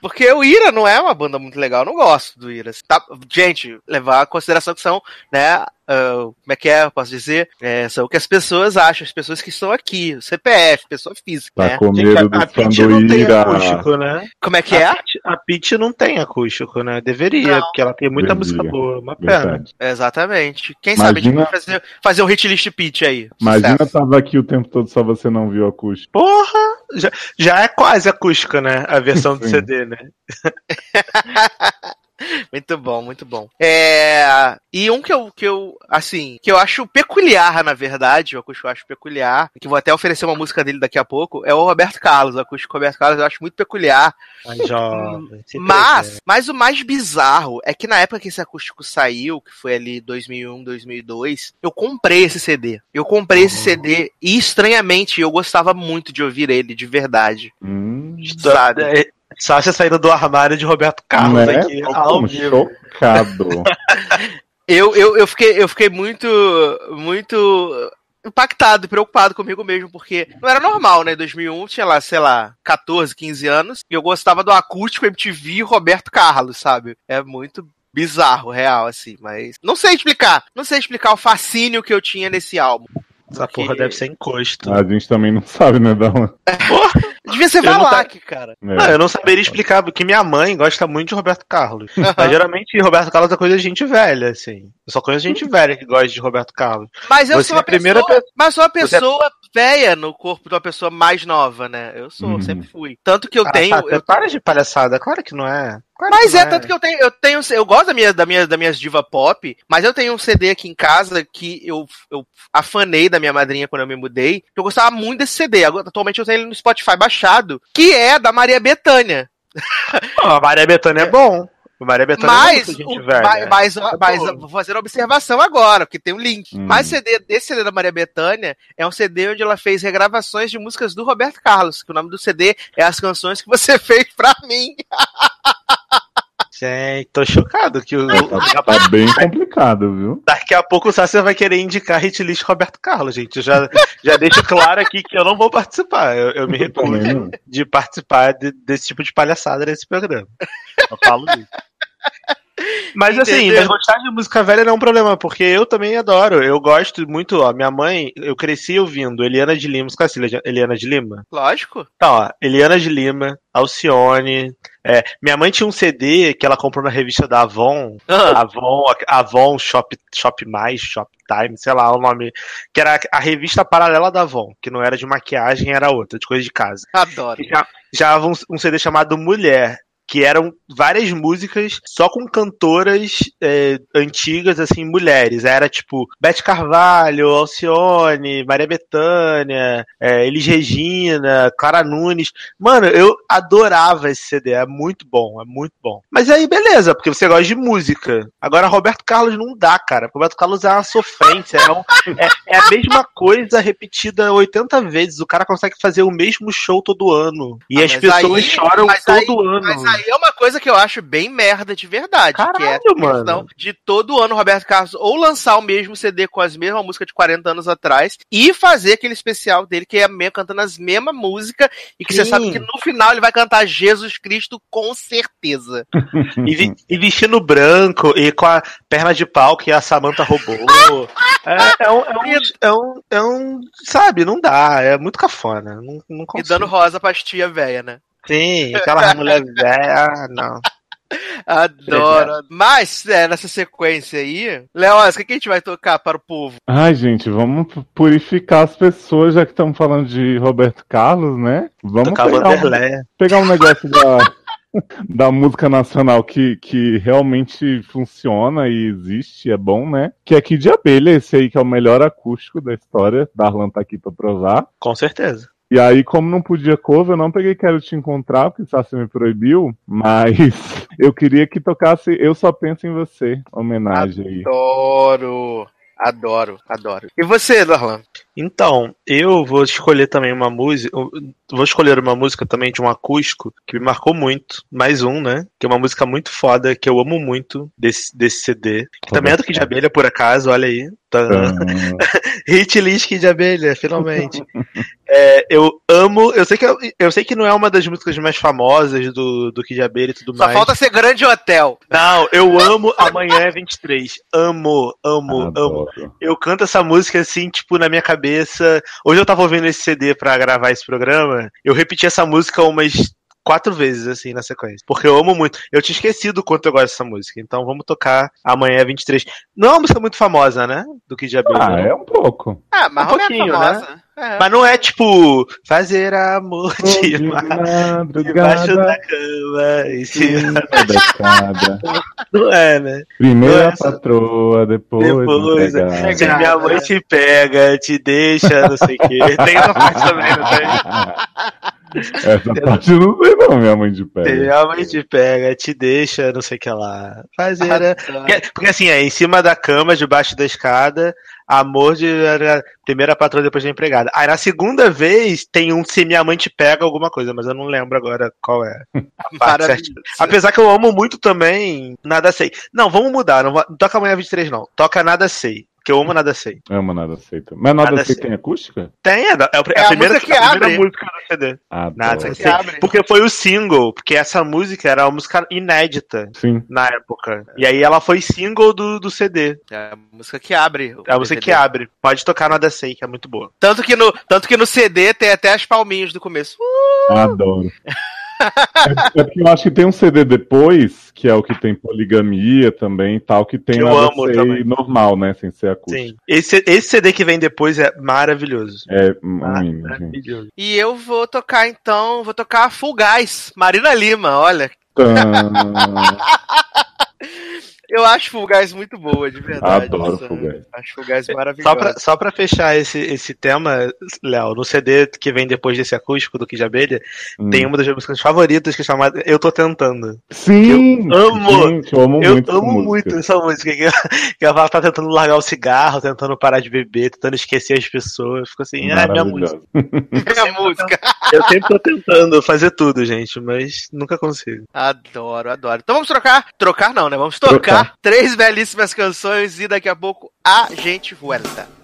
Porque o Ira não é uma banda muito legal, eu não gosto do Ira. Tá, gente, levar a consideração que são, né, Uh, como é que é, eu posso dizer? É, são o que as pessoas acham, as pessoas que estão aqui, o CPF, pessoa física. Tá né? com Gente, medo a, a do Pitty não tem acústico, né? Como é que é? A Pitty- A Pitty não tem acústico, né? Deveria, Não. porque ela tem muita Deveria. música boa. Uma pena. Exatamente. Quem sabe a gente Imagina- vai fazer, fazer um hit list pitch aí. Imagina Sucesso. tava aqui o tempo todo, só você não viu o acústico. Porra! Já, já é quase acústica, né? A versão do. CD, né? Muito bom, muito bom. É, e um que eu, que eu, assim, que eu acho peculiar, na verdade, o acústico eu acho peculiar, que vou até oferecer uma música dele daqui a pouco, é o Roberto Carlos. O acústico Roberto Carlos eu acho muito peculiar. A jovem. sempre Mas, mas o mais bizarro é que na época que esse acústico saiu, que foi ali 2001, 2002, eu comprei esse CD. Eu comprei esse CD e, estranhamente, eu gostava muito de ouvir ele, de verdade. Hum, Sabe? É, Sasha saindo do armário de Roberto Carlos né? aqui. Tô ao vivo. chocado. Eu, eu, eu, fiquei, eu fiquei muito, muito impactado e preocupado comigo mesmo, porque não era normal, né? Em 2001 tinha lá, sei lá, 14, 15 anos, e eu gostava do acústico MTV e Roberto Carlos, sabe? É muito bizarro, real, assim, mas não sei explicar. Não sei explicar o fascínio que eu tinha nesse álbum. Essa Porque- porra deve ser encosto. A gente também não sabe, né, Dala? Devia ser Eu não Valak, cara. É. Não, eu não saberia explicar, porque minha mãe gosta muito de Roberto Carlos. Mas geralmente Roberto Carlos é coisa de gente velha, assim. Eu só conheço gente velha que gosta de Roberto Carlos. Mas eu Você sou é uma a primeira pessoa, pe- mas sou uma Você é- pessoa velha no corpo de uma pessoa mais nova, né? Eu sou, Uhum. sempre fui. Tanto que eu Ah, tenho, tá, eu Para de palhaçada, claro que não é. Mas é, tanto que eu tenho, eu tenho, eu gosto da minha, da minha, da minhas diva pop, mas eu tenho um CD aqui em casa que eu, eu afanei da minha madrinha quando eu me mudei, que eu gostava muito desse CD. Atualmente eu tenho ele no Spotify baixado, que é da Maria Bethânia. Não, a Maria Bethânia é bom. Maria Bethânia é Mas, muito gente o- velha. mas, mas, Tá mas bom. vou fazer uma observação agora, porque tem um link. Hum. Mas CD, esse CD da Maria Bethânia é um CD onde ela fez regravações de músicas do Roberto Carlos, que o nome do CD é As Canções que Você Fez Pra Mim. Gente, tô chocado que o. Tá, tá bem complicado, viu? Daqui a pouco o Sácia vai querer indicar hit list Roberto Carlos, gente. Eu já, já deixo claro aqui que eu não vou participar. Eu, eu me recuso de participar de- desse tipo de palhaçada nesse programa. Eu falo isso. Mas assim, Entendeu? mas gostar de música velha não é um problema, porque eu também adoro. Eu gosto muito, ó. Minha mãe, eu cresci ouvindo Eliana de Lima, você conhece Eliana de Lima? Lógico. Então, ó, Eliana de Lima, Alcione. É, minha mãe tinha um CD que ela comprou na revista da Avon, Ah, Avon, Avon Shop, Shop Mais, Shop Time, sei lá o nome, que era a revista paralela da Avon, que não era de maquiagem, era outra, de coisa de casa. adoro. Já, já um, um CD chamado Mulher, que eram várias músicas só com cantoras é, antigas, assim, mulheres. Era tipo Beth Carvalho, Alcione, Maria Bethânia, é, Elis Regina, Clara Nunes. Mano, eu adorava esse CD, é muito bom, é muito bom. Mas aí, beleza, porque você gosta de música. Agora, Roberto Carlos não dá, cara. Roberto Carlos é uma sofrência, é, um- é- é a mesma coisa repetida 80 vezes. O cara consegue fazer o mesmo show todo ano. E Ah, as pessoas aí- choram todo aí- ano. Mas aí é uma coisa que eu acho bem merda de verdade. que é Caralho, a questão mano. de todo ano o Roberto Carlos ou lançar o mesmo CD com as mesmas músicas de 40 anos atrás e fazer aquele especial dele que é meio cantando as mesmas músicas e que você Sim. sabe que no final ele vai cantar Jesus Cristo com certeza. E, vi- e vestindo branco e com a perna de pau que a Samantha roubou. É, é um, é, um, é, um, é um- Sabe, não dá. É muito cafona. Não, não E consigo. dando rosa pra tia velha, né? Sim, aquela mulher velha. ah, Não. Adoro. Mas, é, nessa sequência aí, Léo, o que, que a gente vai tocar para o povo? Ai, gente, vamos purificar as pessoas, já que estamos falando de Roberto Carlos, né? Vamos Tocar pegar um, pegar um negócio da, da música nacional que, que realmente funciona e existe, é bom, né? Que é Kid de Abelha, esse aí que é o melhor acústico da história. Darlan tá aqui pra provar. Com certeza. E aí, como não podia cover, eu não peguei Quero Te Encontrar, porque Sassi me proibiu, mas eu queria que tocasse Eu Só Penso em Você, homenagem aí. Adoro. Adoro, adoro. E você, Darlan? Então, eu vou escolher também uma música. Vou escolher uma música também de um acústico que me marcou muito. Mais um, né? Que é uma música muito foda, que eu amo muito desse, desse CD. Que também é do Kid de Abelha, por acaso, olha aí. Tá. Uhum. Hit list de abelha, finalmente. é, eu amo. Eu sei, que, eu, eu, sei que não é uma das músicas mais famosas do, do Kid de Abelha e tudo Só mais. Só falta ser grande hotel. Não, eu amo Amanhã é 23. Amo, amo, Adoro. amo. Eu canto essa música assim, tipo, na minha cabeça. Hoje eu tava ouvindo esse CD pra gravar esse programa. Eu repeti essa música umas quatro vezes, assim, na sequência. Porque eu amo muito. Eu tinha esquecido o quanto eu gosto dessa música. Então vamos tocar amanhã 23. Não é uma música muito famosa, né? Do que já Ah, é um pouco. Ah, mas um pouquinho, né? É. Mas não é tipo fazer amor de, de madrugada, debaixo da cama, em cima da escada. Não é, né? Primeiro a patroa, depois. Depois, é. se minha mãe te pega, te deixa, não sei o quê. Tem essa parte também, não tem? Essa parte eu não sei, não, minha mãe te pega. Minha mãe te pega, te deixa, não sei o que lá. Fazer. Ah, tá. porque, porque assim, é em cima da cama, debaixo da escada, amor de primeira patroa depois da empregada. Aí na segunda vez tem um se minha mãe te pega alguma coisa, mas eu não lembro agora qual é a parte certa. Apesar que eu amo muito também, nada sei. Não, vamos mudar, não, não toca amanhã 23 não. Toca nada sei. Porque eu amo Nada Sei. Amo Nada Sei. Mas Nada, nada sei, sei tem acústica? Tem, é, é, é a, primeira, que a primeira música do CD. Ah, nada Sei. Abre. Porque foi o single, porque essa música era uma música inédita Sim. na época. E aí ela foi single do, do CD. É a música que abre. É a música DVD. que abre. Pode tocar Nada Sei, que é muito boa. Tanto que no, tanto que no CD tem até as palminhas do começo. Uh! Adoro. é, é porque eu acho que tem um CD depois, que é o que tem poligamia também e tal, que tem que eu amo também. normal, né? Sem ser acústico. Sim. Esse, esse CD que vem depois é maravilhoso. É maravilhoso. E eu vou tocar então, vou tocar Full Guys, Marina Lima, olha. Eu acho Full Guys muito boa, de verdade. Adoro Full Guys. Acho Full Guys maravilhoso. Só pra, só pra fechar esse, esse tema, Léo, no CD que vem depois desse acústico do Que de Abelha, hum. tem uma das minhas músicas favoritas que é chamada Eu Tô Tentando. Sim! Eu amo! Gente, eu amo eu muito, amo muito essa música. Que, que ela tá tentando largar o cigarro, tentando parar de beber, tentando esquecer as pessoas. Fico assim, ah, minha música. minha música. Eu sempre tô tentando fazer tudo, gente, mas nunca consigo. Adoro, adoro. Então vamos trocar. Trocar não, né? Vamos tocar. Trocar três belíssimas canções e daqui a pouco a gente volta.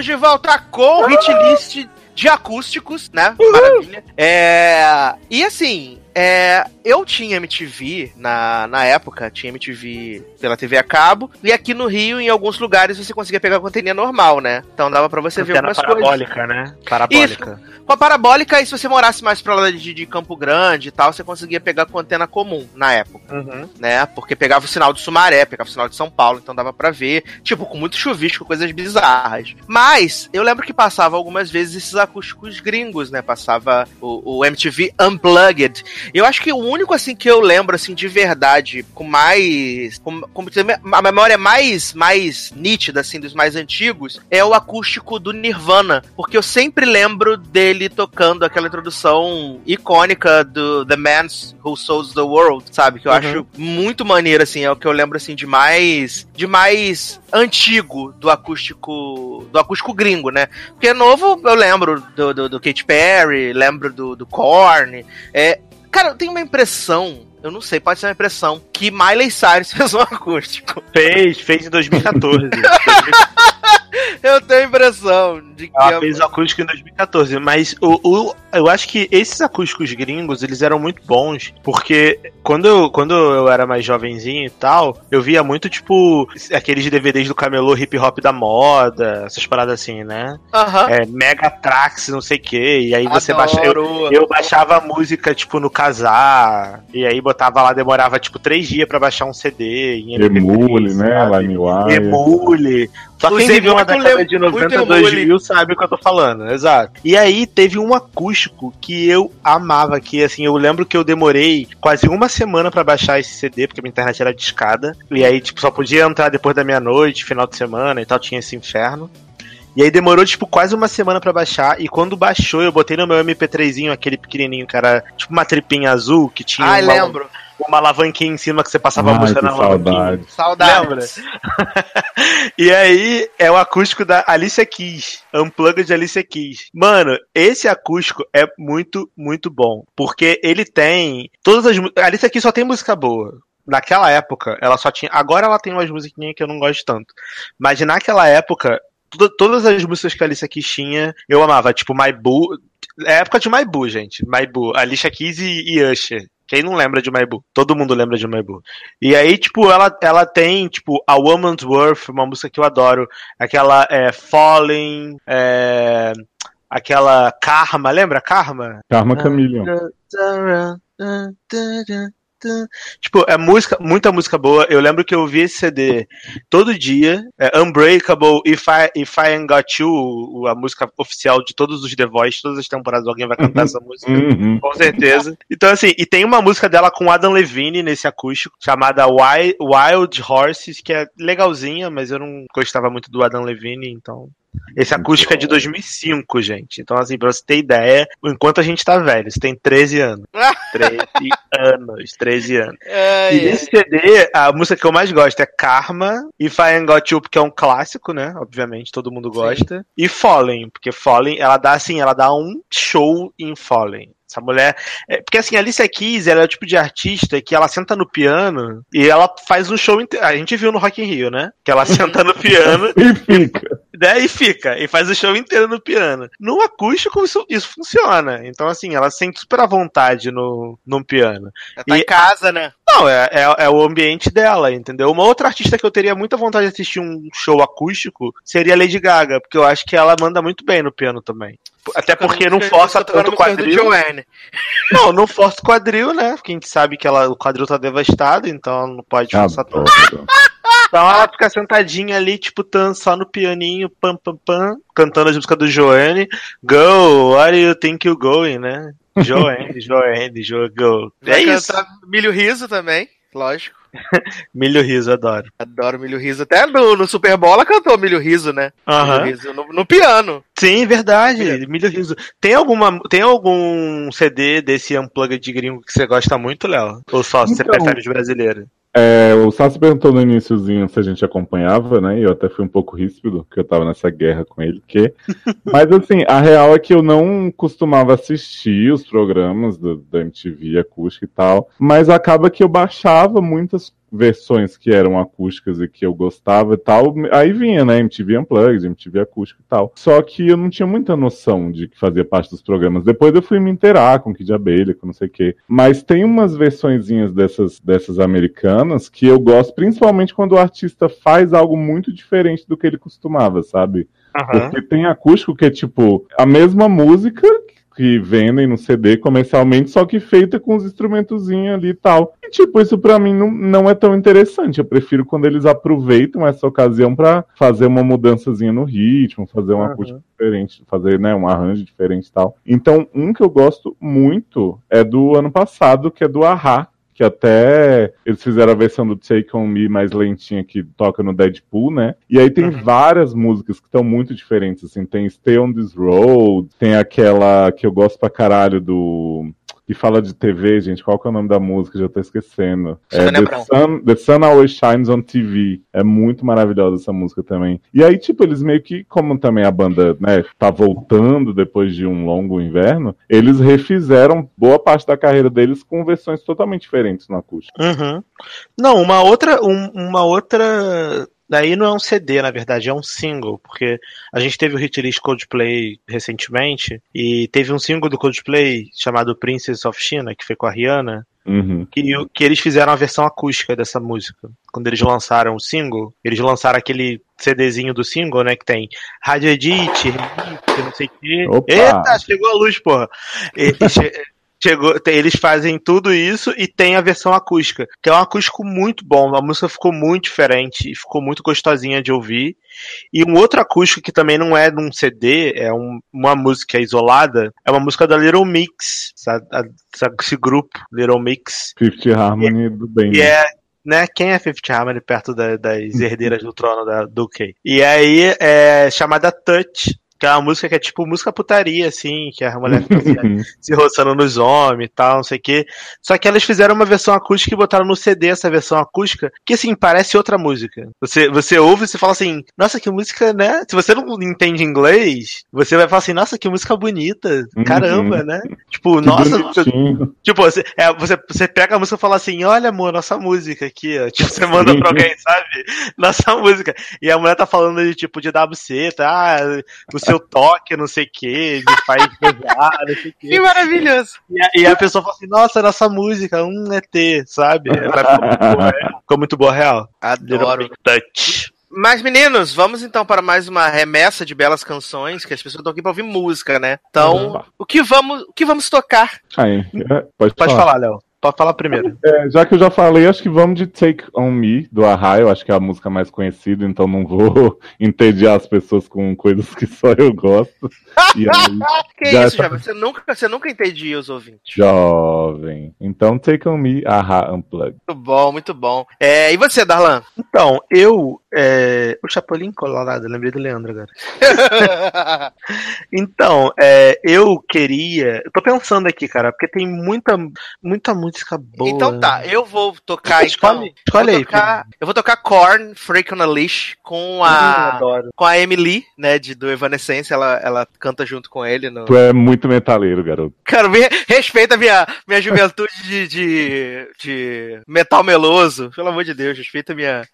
Estamos de volta com o hitlist de acústicos, né? Maravilha. É... E assim, é, eu tinha MTV na, na época, tinha MTV pela TV a cabo, e aqui no Rio, em alguns lugares, você conseguia pegar com a normal, né? Então dava pra você ver algumas parabólica, coisas. né? Parabólica. Isso. Com a parabólica, e se você morasse mais pra lá de, de Campo Grande e tal, você conseguia pegar com antena comum na época. Uhum. Né? Porque pegava o sinal de Sumaré, pegava o sinal de São Paulo, então dava pra ver. Tipo, com muito chuvisco, coisas bizarras. Mas, eu lembro que passava algumas vezes esses acústicos gringos, né? Passava o, o MTV Unplugged eu acho que o único, assim, que eu lembro, assim, de verdade, com mais. Com, com, a memória mais, mais nítida, assim, dos mais antigos, é o acústico do Nirvana. Porque eu sempre lembro dele tocando aquela introdução icônica do The Man Who Souls the World, sabe? Que eu uhum. acho muito maneiro, assim, é o que eu lembro, assim, de mais. de mais antigo do acústico. do acústico gringo, né? Porque novo eu lembro do, do, do Katy Perry, lembro do, do Korn. É, Cara, eu tenho uma impressão eu não sei, pode ser uma impressão, que Miley Cyrus fez um acústico. Fez, fez em 2014. eu tenho a impressão de que. Ela fez o acústico em 2014, mas o, o, eu acho que esses acústicos gringos, eles eram muito bons, porque quando eu, quando eu era mais jovenzinho e tal, eu via muito, tipo, aqueles DVDs do camelô hip hop da moda, essas paradas assim, né? Uhum. É, Mega Trax, não sei o que, e aí você baixava. Eu, eu, baixava a música, tipo, no casar, e aí botava lá, demorava, tipo, três dias para baixar um CD. Em Emule, né? LimeWire. Emule. Só quem viveu uma década de 90, 2000 sabe o que eu tô falando, exato. E aí teve um acústico que eu amava, que assim, eu lembro que eu demorei quase uma semana para baixar esse CD, porque minha internet era discada. E aí, tipo, só podia entrar depois da meia-noite, final de semana e tal, tinha esse inferno. E aí demorou, tipo, quase uma semana para baixar. E quando baixou, eu botei no meu MP3zinho, aquele pequenininho, que era tipo uma tripinha azul, que tinha. Ah, uma... lembro uma alavanquinha em cima que você passava Ai, a música na alavanquinha. Saudades. e aí é o acústico da Alicia Keys, Unplugged de Alicia Keys. Mano, esse acústico é muito, muito bom, porque ele tem todas as a Alicia Keys só tem música boa. Naquela época, ela só tinha. Agora ela tem umas musiquinhas que eu não gosto tanto. Mas naquela época, todas as músicas que a Alicia Keys tinha, eu amava. Tipo, My Boo. É época de My Boo, gente. My Boo. Alicia Keys e, e Usher. Quem não lembra de Maibu? Todo mundo lembra de Maibu. E aí, tipo, ela, ela tem, tipo, A Woman's Worth, uma música que eu adoro. Aquela é, Falling, é, aquela Karma, lembra Karma? Karma Chameleon. Tipo, é música, muita música boa. Eu lembro que eu ouvi esse CD todo dia. É Unbreakable, If I, If I Ain't Got You, a música oficial de todos os The Voice, todas as temporadas alguém vai cantar essa música. Uhum. Com certeza. Então, assim, e tem uma música dela com Adam Levine nesse acústico, chamada Wild, Wild Horses, que é legalzinha, mas eu não gostava muito do Adam Levine, então esse acústico é de 2005, gente. Então, assim, pra você ter ideia, enquanto a gente tá velho, você tem 13 anos. 13 anos, 13 anos. É, e nesse CD, a música que eu mais gosto é Karma, e Fire and Got You, porque é um clássico, né? Obviamente, todo mundo gosta. Sim. E Fallen, porque Fallen, ela dá assim, ela dá um show em Fallen. Essa mulher. É, porque assim, a Alicia Keys, ela é o tipo de artista que ela senta no piano e ela faz um show inteiro. A gente viu no Rock in Rio, né? Que ela senta no piano e fica. Né, e fica, e faz o show inteiro no piano. No acústico, isso, isso funciona. Então, assim, ela sente super à vontade no, no piano. Ela tá e, em casa, né? Não, é, é, é, o ambiente dela, entendeu? Uma outra artista que eu teria muita vontade de assistir um show acústico seria Lady Gaga, porque eu acho que ela manda muito bem no piano também. Até porque não força tanto o quadril. Não, não força o quadril, né? Porque a gente sabe que ela, o quadril tá devastado, então não pode ah, forçar tanto. Então ela fica sentadinha ali, tipo, tan, só no pianinho, pam, pam, pam, cantando as músicas do Joanne. Go, where do you think you going, né? Joanne, Joanne, Jo, go. Vai é isso. Milho Riso também, lógico. milho Riso, adoro. Adoro Milho Riso. Até no, no Super Bowl ela cantou Milho Riso, né? Milho Riso no, no, piano. Sim, verdade. É. Milho Riso. Tem, alguma, tem algum CD desse Unplugged de gringo que você gosta muito, Léo? Ou só então, você prefere os brasileiros? É, o Sassi perguntou no iníciozinho se a gente acompanhava, né? E eu até fui um pouco ríspido, porque eu tava nessa guerra com ele. Que... Mas assim, a real é que eu não costumava assistir os programas do, da MTV acústica e tal. Mas acaba que eu baixava muitas versões que eram acústicas e que eu gostava e tal, aí vinha, né, MTV Unplugged, MTV acústico e tal. Só que eu não tinha muita noção de que fazia parte dos programas. Depois eu fui me inteirar com Kid Abelha, com não sei o quê. Mas tem umas versõezinhas dessas, dessas americanas que eu gosto, principalmente quando o artista faz algo muito diferente do que ele costumava, sabe? Uhum. Porque tem acústico que é tipo a mesma música que vendem no CD comercialmente, só que feita com os instrumentozinhos ali e tal. E tipo, isso para mim não, não é tão interessante. Eu prefiro quando eles aproveitam essa ocasião para fazer uma mudançazinha no ritmo, fazer um uhum. diferente, fazer né, um arranjo diferente e tal. Então, um que eu gosto muito é do ano passado, que é do Ahá, que até eles fizeram a versão do Take On Me mais lentinha que toca no Deadpool, né? E aí tem uhum. várias músicas que estão muito diferentes, assim, tem Stay On This Road, tem aquela que eu gosto pra caralho do que fala de TV, gente. Qual que é o nome da música? Já tô esquecendo. É, The, Sun, The Sun Always Shines on TV. É muito maravilhosa essa música também. E aí, tipo, eles meio que, como também a banda, né, tá voltando depois de um longo inverno, eles refizeram boa parte da carreira deles com versões totalmente diferentes no acústico. Uhum. Não, uma outra, um, uma outra Daí não é um CD, na verdade, é um single, porque a gente teve o hit list Coldplay recentemente, e teve um single do Coldplay chamado Princess of China, que foi com a Rihanna, Uhum. Que, que eles fizeram a versão acústica dessa música. Quando eles lançaram o single, eles lançaram aquele CDzinho do single, né? Que tem Rádio Edit, não sei o quê. Opa. Eita, chegou a luz, porra. E, chegou, eles fazem tudo isso e tem a versão acústica, que é um acústico muito bom. A música ficou muito diferente e ficou muito gostosinha de ouvir. E um outro acústico que também não é num CD, é um, uma música isolada, é uma música da Little Mix, sabe, esse grupo, Little Mix. Fifth Harmony do bem. E é, né? Quem é Fifth Harmony perto da, das herdeiras do trono da Duque? E aí é chamada Touch, que é uma música que é tipo música putaria, assim, que a mulher fica assim, se roçando nos homens e tal, não sei o quê. Só que eles fizeram uma versão acústica e botaram no CD essa versão acústica, que assim, parece outra música. Você, você ouve e você fala assim, nossa, que música, né? Se você não entende inglês, você vai falar assim, nossa, que música bonita. Caramba, uhum. né? Tipo, que nossa. Tipo, você, é, você, você pega a música e fala assim, olha, amor, nossa música aqui, ó. Tipo, você manda pra alguém, sabe? Nossa música. E a mulher tá falando de tipo de WC, tá? Você seu toque, não sei o que, de faz pesar, não sei o que. Que maravilhoso. E a, e a, pessoa fala assim, nossa, nossa música, um ET, sabe? Ela ficou muito boa, real. Adoro. Touch. Mas, meninos, vamos então para mais uma remessa de belas canções, que as pessoas estão aqui para ouvir música, né? Então, uhum. o, que vamos, o que vamos tocar? Aí, pode, pode falar, Léo. Pode falar primeiro. É, já que eu já falei, acho que vamos de Take On Me, do Ahá. Eu acho que é a música mais conhecida, então não vou entediar as pessoas com coisas que só eu gosto. E aí, que isso, tá... Você nunca, você nunca entedia os ouvintes. Jovem. Então, Take On Me, Ahá Unplugged. Muito bom, muito bom. É, e você, Darlan? Então, eu... É... O Chapolin Colorado, lembrei do Leandro agora. então, é, eu queria... Eu tô pensando aqui, cara, porque tem muita, muita música boa. Então tá, eu vou tocar então. Escolhe aí. Tocar, eu vou tocar Korn, Freak on a Leash, com a. com a Emily, né, de, do Evanescence, ela, ela canta junto com ele. No... Tu é muito metaleiro, garoto. Cara, me, respeita a minha, minha juventude de, de, de, metal meloso. Pelo amor de Deus, respeita a minha.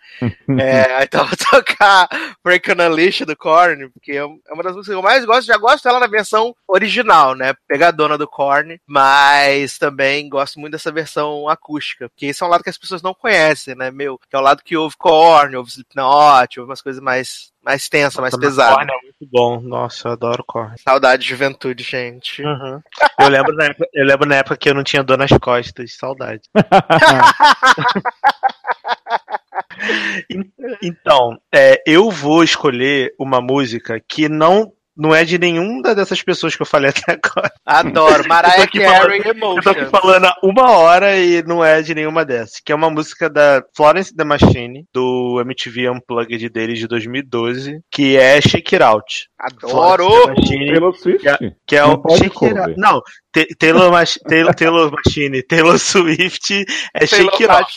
é, então eu vou tocar a Leash do Korn, porque é uma das músicas que eu mais gosto. Já gosto dela na versão original, né? Pegadona do Korn, mas também gosto muito dessa essa versão acústica, porque esse é um lado que as pessoas não conhecem, né, meu? Que é o lado que ouve Korn, ouve Slipknot, ouve umas coisas mais mais tensa, mais pesada. Korn é muito bom. Nossa, eu adoro Korn. Saudade de juventude, gente. Uhum. Eu, lembro na época, eu lembro na época que eu não tinha dor nas costas. Saudade. então, é, eu vou escolher uma música que não é de nenhuma dessas pessoas que eu falei até agora. Adoro. Mariah Carey Emotion. Eu tô aqui falando há uma hora e não é de nenhuma dessas. Que é uma música da Florence The Machine, do MTV Unplugged deles de 2012, que é Shake It Out. Adoro! Taylor Swift? Que é, que é o Shake It Out. Não, Taylor, Taylor, Taylor Machine, Taylor Swift é Shake It Out.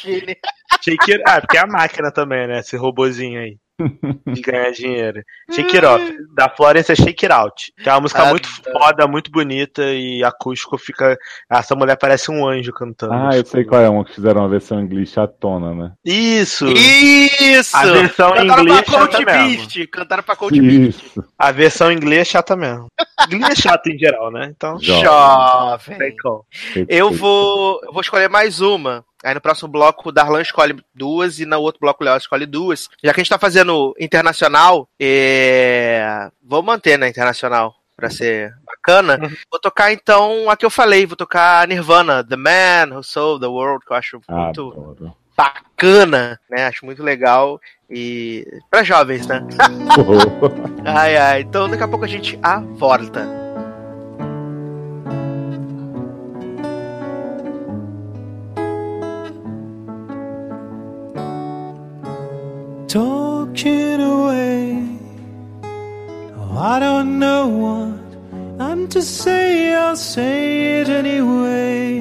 Shake It Out, porque é a máquina também, né? Esse robozinho aí. de ganhar dinheiro. Shake It Off. Da Florence é Shake It Out. Que é uma música ah, muito tá. foda, muito bonita e acústico fica. Essa mulher parece um anjo cantando. Ah, eu sei qual é uma que fizeram uma versão em inglês chatona, né? Isso! Isso! A versão em inglês pra chata Beast. mesmo. Cantaram pra Coach Beast. A versão em inglês é chata mesmo. inglês é chato em geral, né? Então. Jovem. Eu vou, eu vou escolher mais uma. Aí no próximo bloco o Darlan escolhe duas e no outro bloco o Léo escolhe duas. Já que a gente tá fazendo internacional, é... vou manter na internacional para ser bacana. Uhum. Vou tocar então a que eu falei, vou tocar Nirvana, The Man Who Sold the World, que eu acho muito Adoro. bacana, né? Acho muito legal e para jovens, né? ai ai, então daqui a pouco a gente a volta. Talking away. Oh, I don't know what I'm to say, I'll say it anyway.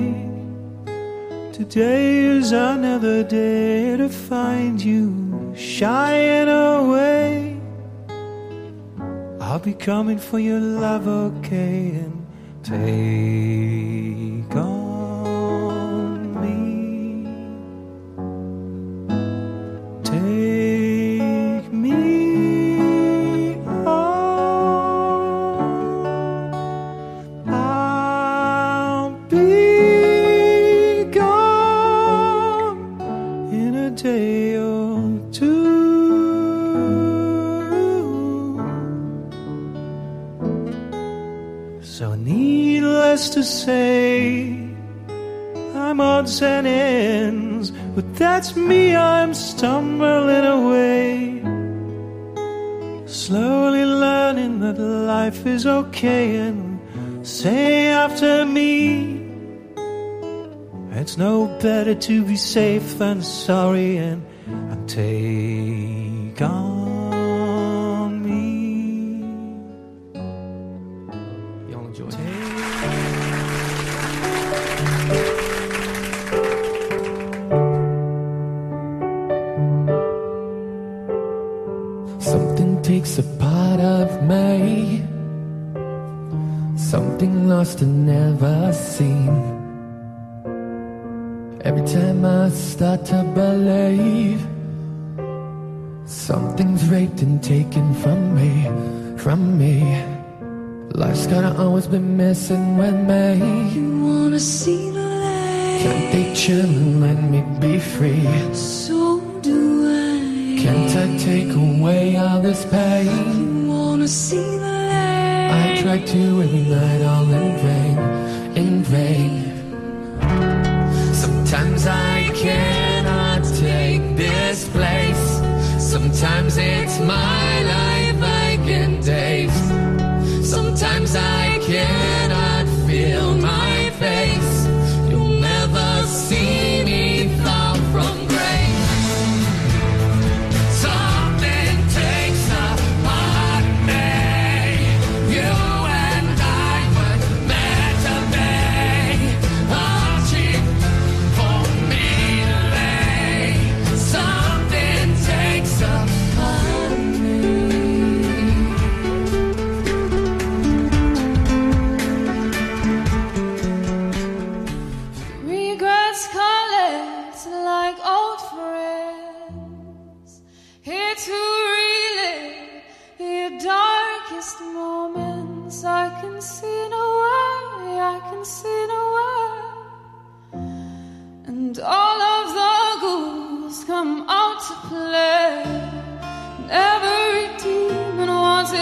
Today is another day to find you shying away. I'll be coming for your love, okay, and take on. To say I'm odds and ends, but that's me, I'm stumbling away. Slowly learning that life is okay, and say after me, it's no better to be safe than sorry, and, and take on. Lost and never seen Every time I start to believe Something's raped and taken from me, from me Life's gotta always be messing with me You wanna see the light Can't they chill and let me be free So do I. can't I take away all this pain? You wanna see the? I try to every night, all in vain, in vain. Sometimes I cannot take this place. Sometimes it's my life I can taste. Sometimes I cannot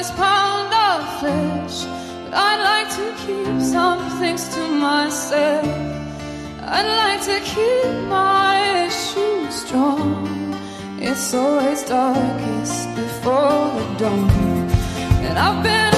this pound of flesh. But I'd like to keep some things to myself. I'd like to keep my issues strong. It's always darkest before the dawn. And I've been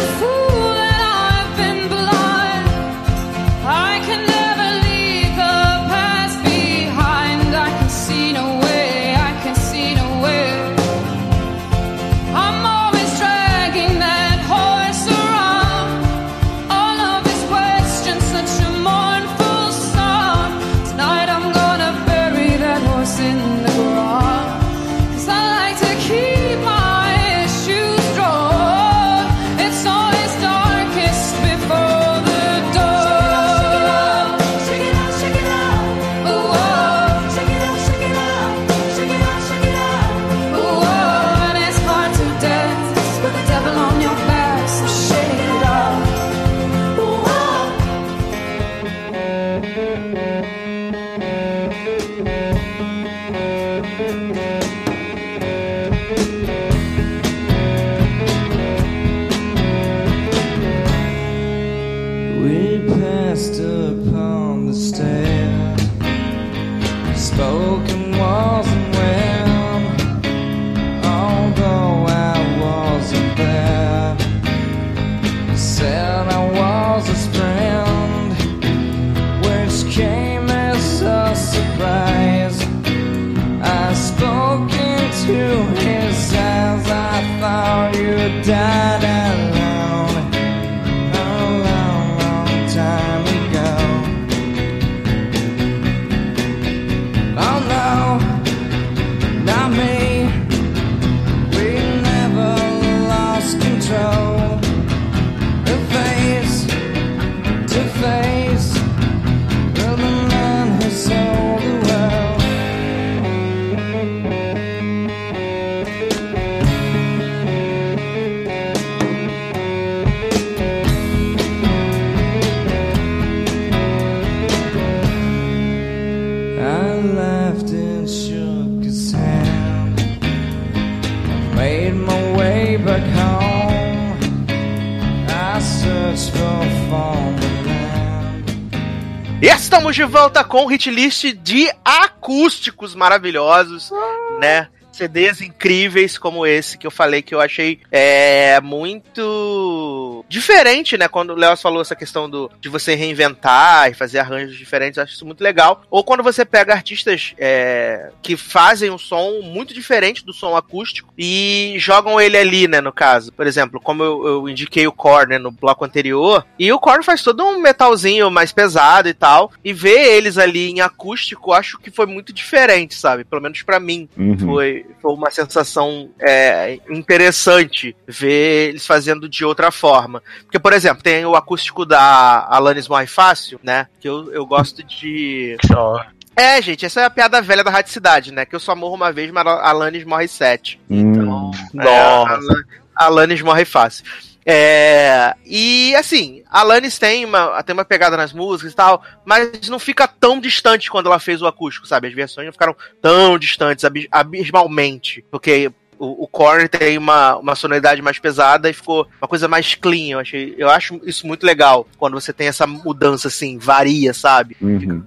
de volta com o hit list de acústicos maravilhosos, né? CDs incríveis como esse que eu falei que eu achei é, muito diferente, né? Quando o Léo falou essa questão do, de você reinventar e fazer arranjos diferentes, eu acho isso muito legal. Ou quando você pega artistas é, que fazem um som muito diferente do som acústico e jogam ele ali, né? No caso, por exemplo, como eu, eu indiquei o Core né, no bloco anterior, e o Core faz todo um metalzinho mais pesado e tal, e ver eles ali em acústico, acho que foi muito diferente, sabe? Pelo menos para mim, Uhum. foi, foi uma sensação é, interessante ver eles fazendo de outra forma. Porque, por exemplo, tem o acústico da Alanis Morre Fácil, né? Que eu, eu gosto de. Só. É, gente, essa é a piada velha da Rádio Cidade, né? Que eu só morro uma vez, mas a Alanis morre sete. Hum. É, a Ala- a Alanis morre fácil. É, e assim, a Alanis tem uma, tem uma pegada nas músicas e tal, mas não fica tão distante quando ela fez o acústico, sabe? As versões não ficaram tão distantes, abis- abismalmente. Porque o, o Korn tem uma, uma sonoridade mais pesada e ficou uma coisa mais clean. Eu, achei, eu acho isso muito legal quando você tem essa mudança assim, varia, sabe? Uhum.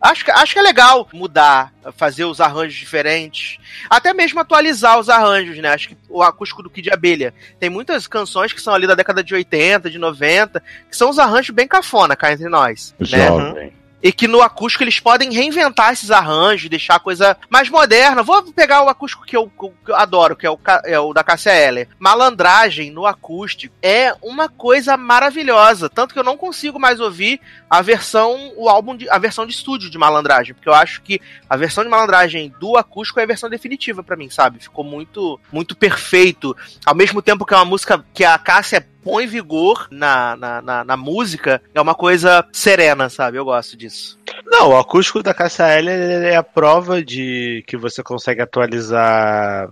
Acho que, acho que é legal mudar, fazer os arranjos diferentes. Até mesmo atualizar os arranjos, né? Acho que o acústico do Kid Abelha. Tem muitas canções que são ali da década de 80, de 90, que são os arranjos bem cafona, cá entre nós. Né? E que no acústico eles podem reinventar esses arranjos, deixar a coisa mais moderna. Vou pegar o acústico que eu, que eu adoro, que é o, é o da Cássia Eller. Malandragem no acústico é uma coisa maravilhosa. Tanto que eu não consigo mais ouvir a versão, o álbum, de, a versão de estúdio de Malandragem. Porque eu acho que a versão de Malandragem do acústico é a versão definitiva pra mim, sabe? Ficou muito, muito perfeito. Ao mesmo tempo que é uma música que a Cássia põe vigor na, na, na, na música, é uma coisa serena, sabe? Eu gosto disso. Não, o acústico da Eller é a prova de que você consegue atualizar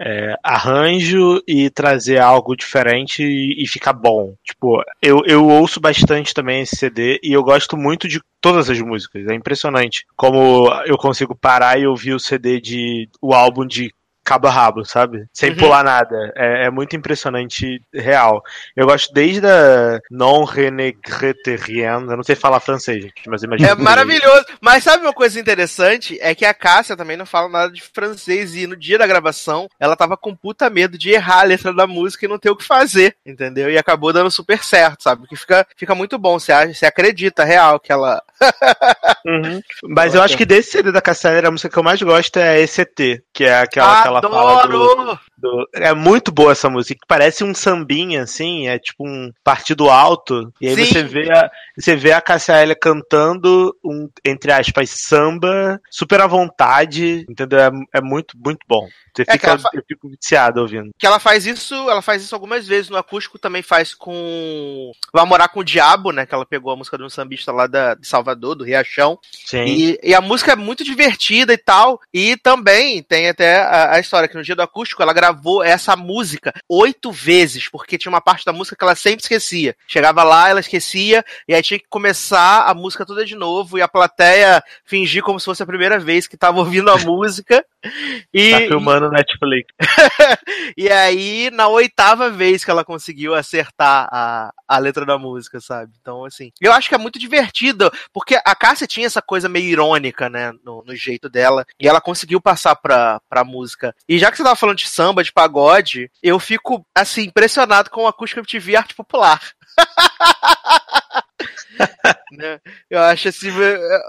é, arranjo e trazer algo diferente e, e ficar bom. Tipo, eu, eu ouço bastante também esse CD e eu gosto muito de todas as músicas. É impressionante como eu consigo parar e ouvir o CD de o álbum de cabo a rabo, sabe? Sem Uhum. pular nada. É, é muito impressionante, real. Eu gosto desde a Non Renegrete Rien. Eu não sei falar francês, gente, mas imagina. É maravilhoso. Mas sabe uma coisa interessante? É que a Cássia também não fala nada de francês. E no dia da gravação, ela tava com puta medo de errar a letra da música e não ter o que fazer. Entendeu? E acabou dando super certo, sabe? Porque fica, fica muito bom. Você, acha- você acredita real que ela. Uhum. Mas eu acho que desse CD da Cassiane, a música que eu mais gosto é ECT, que é aquela que ela fala do, Adoro! do- É muito boa essa música, que parece um sambinha, assim, é tipo um partido alto, e aí Sim. você vê a, você vê a Cassia cantando um, entre aspas, samba, super à vontade, entendeu? É, é muito, muito bom. Você É fica, fa- eu fico viciado ouvindo. Que ela faz isso, ela faz isso algumas vezes no acústico, também faz com. Vai morar com o Diabo, né? Que ela pegou a música de um sambista lá da, de Salvador, do Riachão. Sim. E, e a música é muito divertida e tal. E também tem até a, a história que no dia do acústico ela gravou essa música oito vezes, porque tinha uma parte da música que ela sempre esquecia. Chegava lá, ela esquecia, e aí tinha que começar a música toda de novo, e a plateia fingir como se fosse a primeira vez que tava ouvindo a música. E, Tá filmando Netflix. e aí, na oitava vez que ela conseguiu acertar a, a letra da música, sabe? Então, assim, eu acho que é muito divertido, porque a Cássia tinha essa coisa meio irônica, né, no, no jeito dela, e ela conseguiu passar pra, pra música. E já que você tava falando de samba, de pagode, eu fico, assim, impressionado com o acústico MTV Arte Popular. né? Eu acho assim,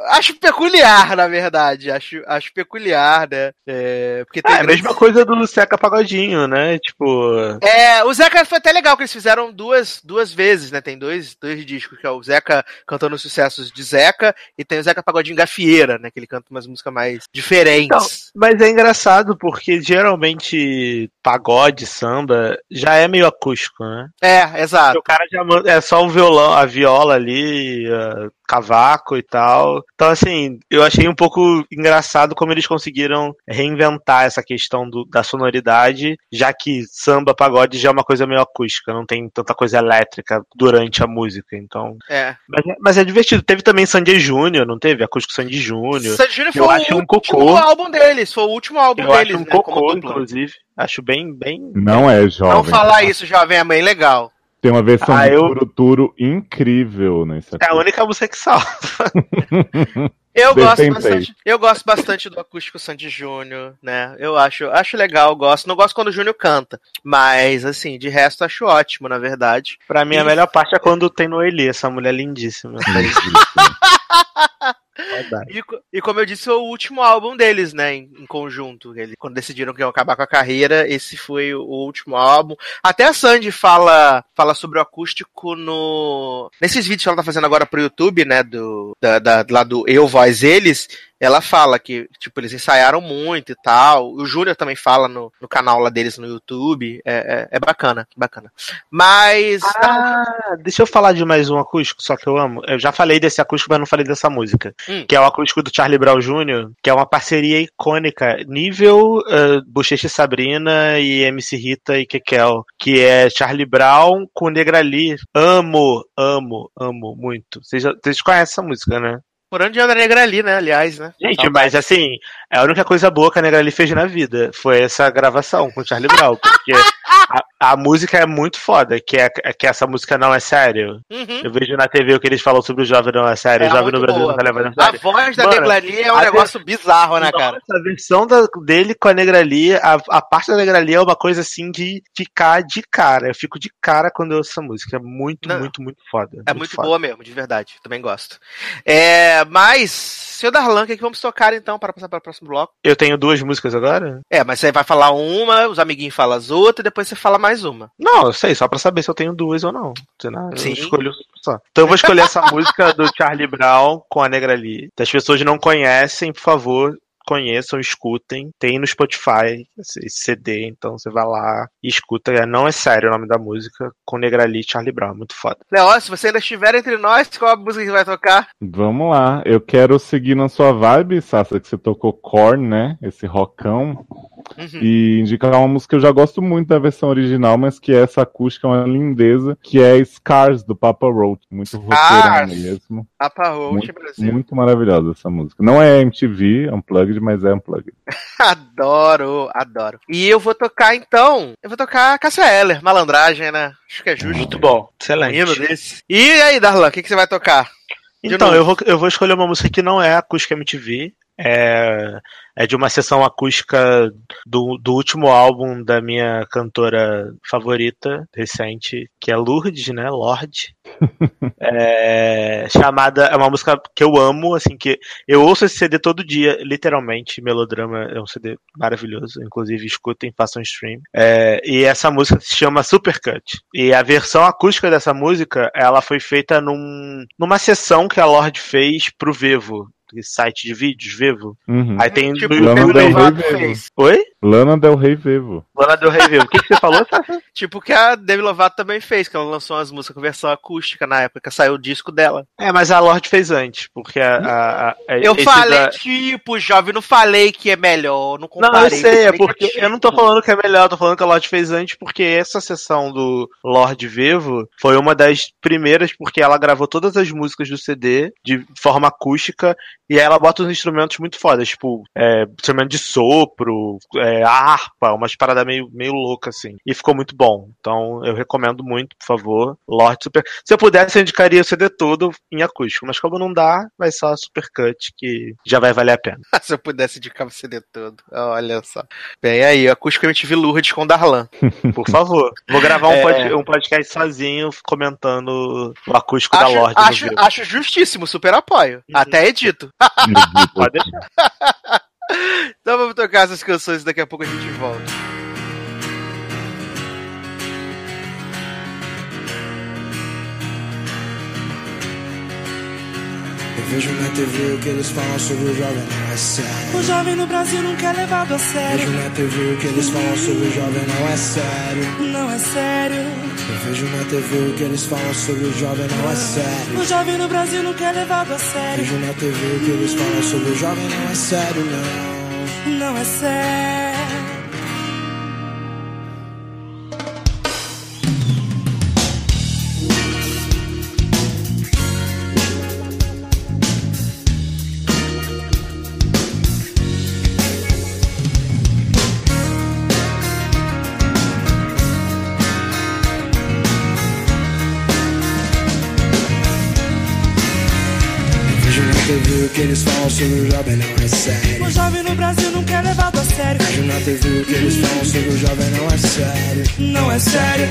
acho peculiar, na verdade, acho, acho peculiar, né? É, porque tem É a mesma coisa do Seca Pagodinho, né? Tipo. É, o Zeca foi até legal que eles fizeram duas, duas vezes, né? Tem dois, dois discos, que é o Zeca cantando os sucessos de Zeca e tem o Zeca Pagodinho Gafieira, né? Que ele canta umas músicas mais diferentes. Então, mas é engraçado porque geralmente pagode, samba, já é meio acústico, né? É, Porque exato. O cara já manda, é só o violão, a viola ali, a cavaco e tal. Então, assim, eu achei um pouco engraçado como eles conseguiram reinventar essa questão do- da sonoridade, já que samba, pagode já é uma coisa meio acústica, não tem tanta coisa elétrica durante a música. Então. É. Mas, é- mas é divertido. Teve também Sandy Júnior, não teve? Acústico Sandy Júnior. Sandy Júnior eu foi acho o um último cocô. álbum deles, foi o último álbum Eu deles, acho um né? cocô, inclusive. Acho bem, bem. Não é jovem. Não falar isso, jovem é mãe, legal. Tem uma versão Ah, de eu- Turo Turo incrível nesse É a única música que salva. Eu gosto, bastante, eu gosto bastante do acústico Sandy Júnior, né? Eu acho, acho legal, gosto. Não gosto quando o Júnior canta, mas assim, de resto acho ótimo, na verdade. Pra mim, a melhor parte é quando tem Noeli, essa mulher lindíssima. Saudade. E, e como eu disse, foi o último álbum deles, né, em, em conjunto. Eles, quando decidiram que iam acabar com a carreira, esse foi o último álbum. Até a Sandy fala, fala sobre o acústico no. Nesses vídeos que ela tá fazendo agora pro YouTube, né? Do, da, da- lá do Eu Voz Eles. Ela fala que, tipo, eles ensaiaram muito e tal. O Júnior também fala no, no canal lá deles no YouTube. É, é, é bacana, bacana. Mas. Ah, deixa eu falar de mais um acústico, só que eu amo. Eu já falei desse acústico, mas não falei dessa música. Hum. Que é o acústico do Charlie Brown Jr., que é uma parceria icônica, nível uh, Bochecha e Sabrina e MC Rita e Kekel, que é Charlie Brown com Negrali. Amo, amo, amo muito. Vocês, já- vocês conhecem essa música, né? Morando de André Negra ali, né? Aliás, né? Gente, mas assim, é a única coisa boa que a Negrali fez na vida foi essa gravação com o Charlie Brown, porque a, a música é muito foda, que é que essa música não é sério. Uhum. Eu vejo na TV o que eles falam sobre o jovem não é sério, É o jovem no muito Brasil boa. não tá levando a A sério. voz da Mano, Neglali é um a negócio bizarro, né, cara? Nossa, a versão da- dele com a Negrali, a, a parte da Negrali é uma coisa assim de ficar de cara. Eu fico de cara quando eu ouço essa música. É muito, Não. muito, muito foda. É muito foda. boa mesmo, de verdade. Também gosto. É, mas, seu Darlan, o que, é que vamos tocar então para passar para o próximo bloco? Eu tenho duas músicas agora? É, mas você vai falar uma, os amiguinhos falam as outras e depois você fala mais uma. Não, eu sei, só pra saber se eu tenho duas ou não. Senão eu Sim. escolho só. Então eu vou escolher essa música do Charlie Brown com a Negrali. Se as pessoas não conhecem, por favor, conheçam, escutem. Tem no Spotify esse CD, então você vai lá e escuta. É, Não é sério o nome da música, com Negrali e Charlie Brown. Muito foda. Leó, se você ainda estiver entre nós, qual a música que vai tocar? Vamos lá. Eu quero seguir na sua vibe, Sassa, que você tocou Korn, né? Esse rockão. Uhum. E indicar uma música que eu já gosto muito da versão original, mas que essa acústica é uma lindeza, que é Scars, do Papa Roach. Muito roqueirão mesmo. Apa Roach Muito, Brasil. muito maravilhosa essa música. Não é MTV, Unplugged, mas é Unplugged. Adoro, adoro. E eu vou tocar então, eu vou tocar Cássia Eller, malandragem, né? Acho que é justo. Muito bom. Um Excelente. desse. E aí, Darlan, o que, que você vai tocar? De Então, novo. eu vou, eu vou escolher uma música que não é acústica MTV. É, é de uma sessão acústica do, do último álbum da minha cantora favorita, recente, que é Lourdes, né? Lorde. É, chamada. É uma música que eu amo, assim, que eu ouço esse CD todo dia, literalmente. Melodrama é um CD maravilhoso. Inclusive, escutem, façam stream. É, e essa música se chama Supercut. E a versão acústica dessa música, ela foi feita num, numa sessão que a Lorde fez pro Vevo. Esse Site de vídeos, Vevo. Uhum. Aí tem tipo, Lana Demi Del Rey Lovato fez. Oi? Lana Del Rey Vevo. Lana Del Rey Vevo. O que, que você falou, Sasha? Tipo que a Demi Lovato também fez, que ela lançou umas músicas com versão acústica na época que saiu o disco dela. É, mas a Lorde fez antes, porque a. a- a- Eu falei, da- tipo, jovem, não falei que é melhor, não Não, comparei. eu sei, é que porque tipo. eu não tô falando que é melhor, eu tô falando que a Lorde fez antes, porque essa sessão do Lorde Vevo foi uma das primeiras, porque ela gravou todas as músicas do CD de forma acústica, e aí ela bota uns instrumentos muito fodas, tipo, é, instrumento de sopro, é, harpa, umas paradas meio, meio loucas, assim. E ficou muito bom. Então eu recomendo muito, por favor, Lorde Super. Se eu pudesse, eu indicaria o CD todo em acústico, mas como não dá, vai só a Supercut, que já vai valer a pena. Se eu pudesse indicar o CD todo. Olha só. Bem aí, acústico MTV Lourdes com Darlan. Por favor. Vou gravar um, É. pod- um podcast sozinho comentando o acústico da Acho, Lorde no acho, acho justíssimo, super apoio. Até edito. Pode deixar. Então vamos tocar essas canções e daqui a pouco a gente volta. Vejo na TV o que eles falam sobre o jovem não é sério. O jovem no Brasil nunca é levado a Vejo sério. na TV o que eles falam sobre o jovem não é sério. Não é sério. Eu vejo na TV o que eles falam sobre o jovem não é sério. O jovem no Brasil nunca é levado a sério. Vejo na TV o que eles falam sobre o jovem não é sério, não. Não é sério. O jovem não é sério. O jovem no Brasil não quer levado a sério. Vejo na TV o que eles falam sobre o jovem não é sério. Não é sério.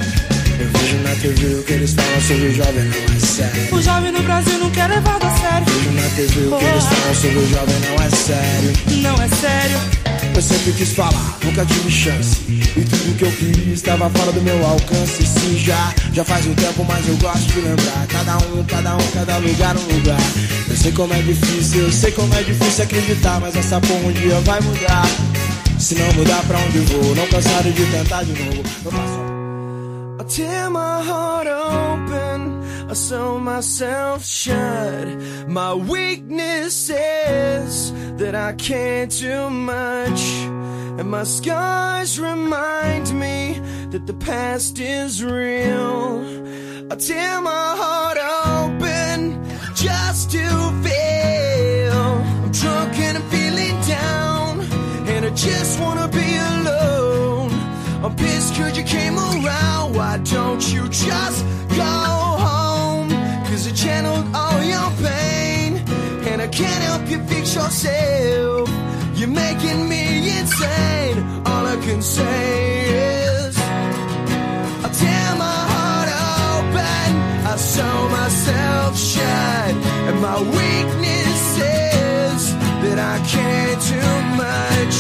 Eu vejo na TV o que eles falam sobre o jovem não é sério. O jovem no Brasil não quer levado a sério. Vejo na TV o que eles falam sobre o jovem não é sério. Não é sério. Eu sempre quis falar, nunca tive chance. E tudo que eu queria estava fora do meu alcance. Sim, já, já faz um tempo, mas eu gosto de lembrar. Cada um, cada um, cada lugar, um lugar. Eu sei como é difícil, eu sei como é difícil acreditar. Mas essa porra um dia vai mudar. Se não mudar pra onde vou, não cansado de tentar de novo. Eu passo. I tear my heart open, I sew myself shut. My weakness is that I can't do much. And my scars remind me that the past is real. I tear my heart open just to feel. I'm drunk and I'm feeling down, and I just wanna be alone. I'm pissed cause you came around. Why don't you just go? All your pain. And I can't help you fix yourself. You're making me insane. All I can say is I tear my heart open. I sew myself shut. And my weakness is that I can't do much.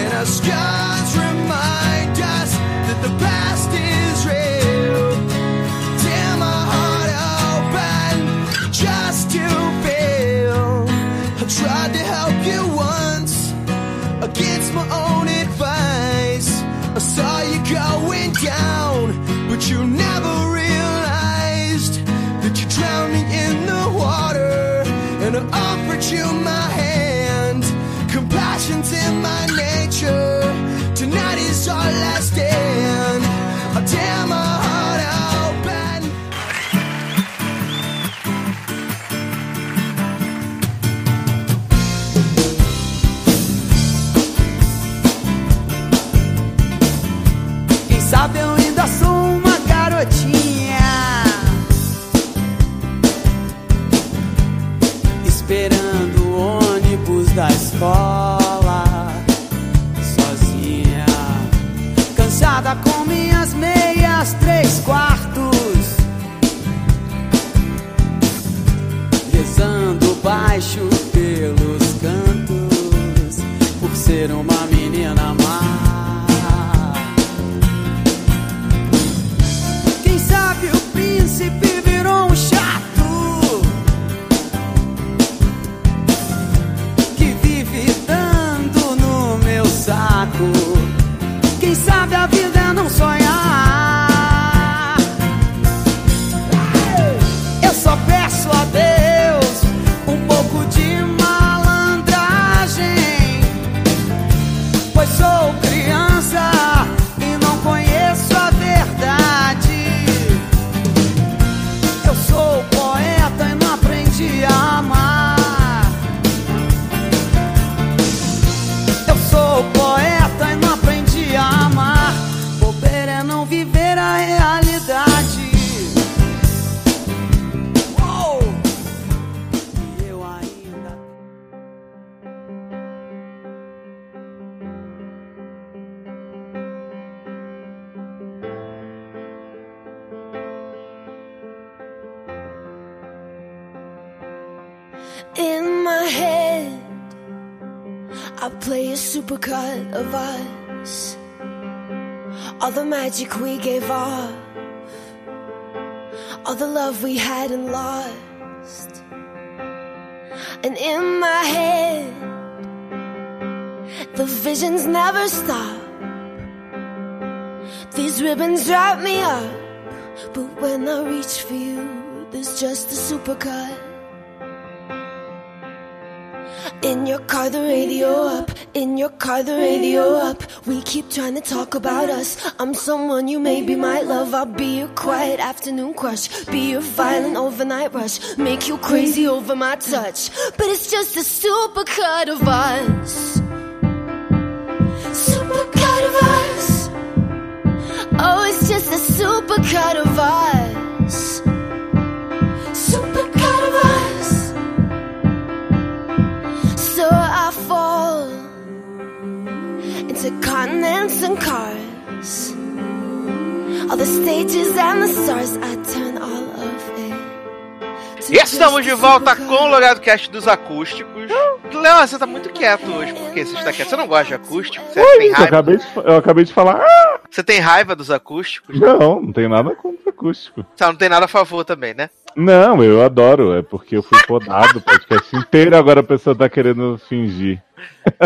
And our scars remind us that the past três quartos. Rezando baixo pelos cantos. Por ser uma menina má. Quem sabe o príncipe virou um chato que vive dando no meu saco. Quem sabe a vida supercut of us. All the magic we gave off, all the love we had and lost. And in my head, the visions never stop. These ribbons wrap me up, but when I reach for you, there's just a supercut. In your car, the radio up. In your car, the radio up. We keep trying to talk about us. I'm someone you maybe might love. I'll be your quiet afternoon crush. Be your violent overnight rush. Make you crazy over my touch. But it's just a supercut of us. Supercut of us. Oh, it's just a supercut of us. cars. All the stages and the stars, I turn all of it. E estamos de volta com o Logado Cast dos Acústicos. Léo, você tá muito quieto hoje. Por que você está quieto? Você não gosta de acústico? Você Oi, tem raiva? Eu acabei, de, eu acabei de falar. Ah! Você tem raiva dos acústicos? Não, não tem nada contra acústico. Só não tem nada a favor também, né? Não, eu adoro. É porque eu fui podado o podcast inteiro, agora a pessoa tá querendo fingir.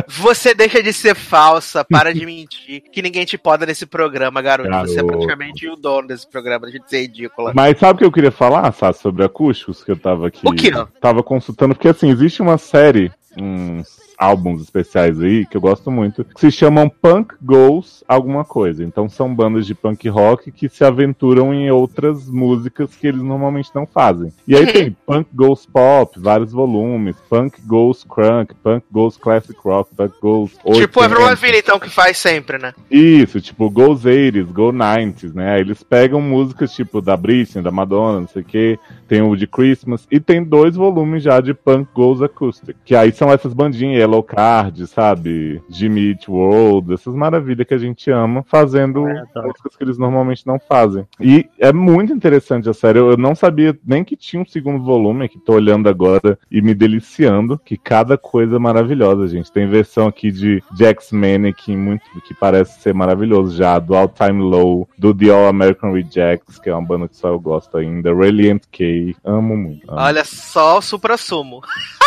Você deixa de ser falsa, para de mentir, que ninguém te poda nesse programa, garoto. Você é Garoto. praticamente o dono desse programa, deixa de ser ridícula. Mas sabe o que eu queria falar, sobre acústicos? Que eu tava aqui. O quê? Tava consultando, porque assim, existe uma série, uns álbuns especiais aí, que eu gosto muito, que se chamam Punk Goes alguma coisa. Então são bandas de punk rock que se aventuram em outras músicas que eles normalmente não fazem. E aí tem Punk Goes Pop, vários volumes, Punk Goes Crunk, Punk Goes Classic Rock, Punk Goes. Tipo o 80s. Avril Lavigne, então, que faz sempre, né? Isso, tipo, Goes 80s, Go 90s, né? Eles pegam músicas tipo da Britney, da Madonna, não sei o que, tem o de Christmas, e tem dois volumes já de Punk Goes Acoustic, que aí são essas bandinhas, Yellow Card, sabe? Jimmy Eat World, essas maravilhas que a gente ama, fazendo músicas que eles normalmente não fazem. E é muito interessante a série, eu eu não sabia nem que tinha um segundo volume, que tô olhando agora e me deliciando, que cada coisa é maravilhosa, gente. Tem versão aqui de Jax Mannequin, muito que parece ser maravilhoso já, do All Time Low, do The All American Rejects, que é uma banda que só eu gosto ainda, Reliant K, amo muito. Amo. Olha só o supra-sumo.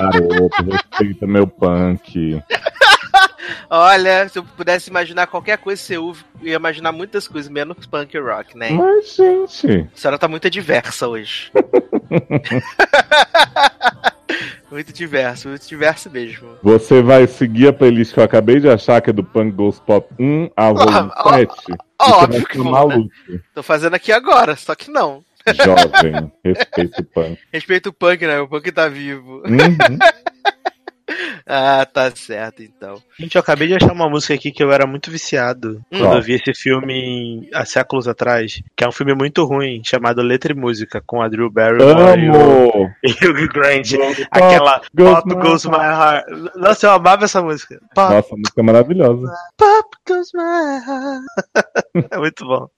Garoto, respeita meu punk. Olha, se eu pudesse imaginar qualquer coisa eu ia imaginar muitas coisas, menos punk rock, né? Mas, gente, A senhora tá muito diversa hoje. muito diverso, muito diverso mesmo. você vai seguir a playlist que eu acabei de achar, que é do Punk Goes Pop 1 a volume ó, 7. e óbvio que vou, né? Tô fazendo aqui agora, só que não. Jovem, respeita o punk. Respeito o punk, né? O punk tá vivo. Uhum. Ah, tá certo, então. Gente, eu acabei de achar uma música aqui que eu era muito viciado Hum. quando eu vi esse filme em- há séculos atrás, que é um filme muito ruim, chamado Letra e Música, com a Drew Barrymore e o, e Hugh Grant. Pop Aquela Goes Pop My Goes My Heart. Heart. Nossa, eu amava essa música. Pop, Nossa, a música é maravilhosa. Pop É muito bom.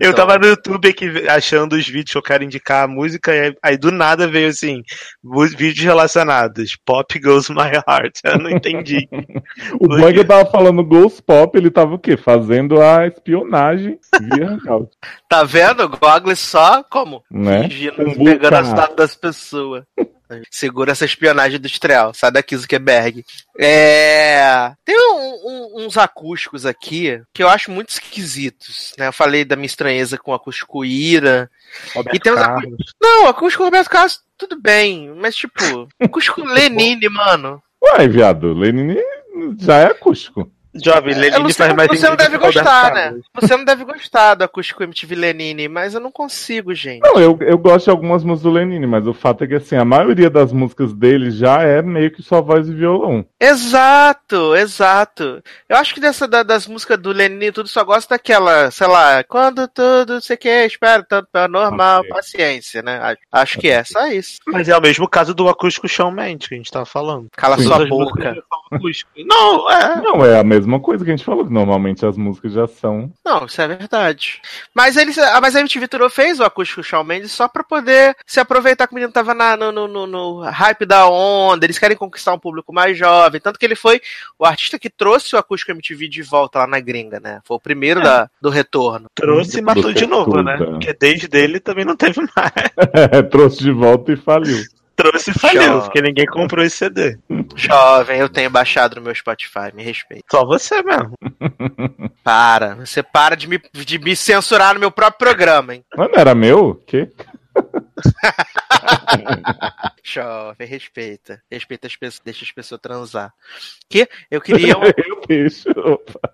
Eu Adoro. tava no YouTube aqui achando os vídeos que eu quero indicar a música, e aí, aí do nada veio assim: vídeos relacionados. Pop Goes My Heart. Eu não entendi. O quê? tava falando Ghost Pop, ele tava o quê? Fazendo a espionagem via Hangout, Tá vendo? O Goggles só como? né? Fingindo, pegando os dados das pessoas. Segura essa espionagem industrial. Sai daqui, Zuckerberg. É... Tem um- um- uns acústicos aqui que eu acho muito esquisitos. Né? Eu falei da minha estranheza com o acústico Ira. E tem uns Carlos. Não, acústico Roberto Carlos, tudo bem. Mas, tipo, acústico Lenine, mano. Uai, viado, Lenine já é acústico. Jovem, Eu Lenine sei, faz mais você não deve que gostar, né? Você não deve gostar do acústico MTV Lenine, mas eu não consigo, gente. Não, eu, eu gosto de algumas músicas do Lenine, mas o fato é que assim, a maioria das músicas dele já é meio que só voz e violão. Exato, exato. Eu acho que dessa da- das músicas do Lenine e tudo só gosto daquela, sei lá, quando tudo você quer, espera tanto para normal, Ok. paciência, né? Acho, acho que é, só isso. Mas é o mesmo caso do acústico Shawn Mendes que a gente tava falando. Cala Sim. sua boca. Não, é. Não, é a mesma coisa que a gente falou, que normalmente as músicas já são. Não, isso é verdade. Mas eles, ah, mas a MTV Tour fez o acústico Shawn Mendes só pra poder se aproveitar que o menino tava na- no, no, no- no hype da onda, eles querem conquistar um público mais jovem, tanto que ele foi o artista que trouxe o acústico MTV de volta lá na gringa, né? Foi o primeiro da, do retorno. Trouxe e matou de novo, né? Porque desde dele também não teve mais. Trouxe de volta e faliu. Trouxe e faliu, Tchau. porque ninguém comprou esse CD. Jovem, eu tenho baixado no meu Spotify, me respeita. Só você mesmo. Para, você para de me, de me censurar no meu próprio programa, hein? Mas não era meu? Que? Jovem, respeita. Respeita as pessoas, deixa as pessoas transar. Que eu queria um, Eu deixo. Opa,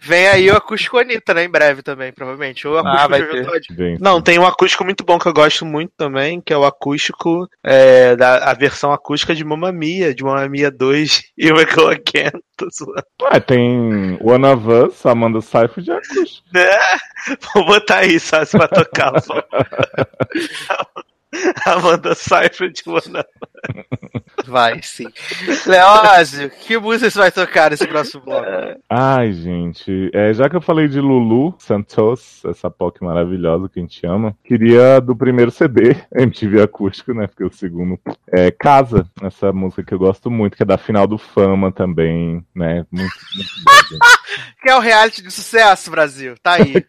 Vem aí o acústico Anitta, né? Em breve também, provavelmente. Ou o acústico Ah, vai ter. Não, tem um acústico muito bom que eu gosto muito também, que é o acústico é, da a versão acústica de Mamma Mia, de Mamma Mia 2 e o Go Again. Tô zoando. Ah, tem One of Us, Amanda Seyfried de acústico. Né? Vou botar aí, sabe, pra tocar. Amanda Seyfried de Us. Vai, sim. Leózio, que música você vai tocar nesse próximo bloco? Ai, gente, é, já que eu falei de Lulu Santos, essa POC maravilhosa que a gente ama, queria do primeiro CD, MTV Acústico, né? Porque o segundo é Casa, essa música que eu gosto muito, que é da final do Fama também, né? Muito, muito bom, Que é o reality de sucesso, Brasil. Tá aí.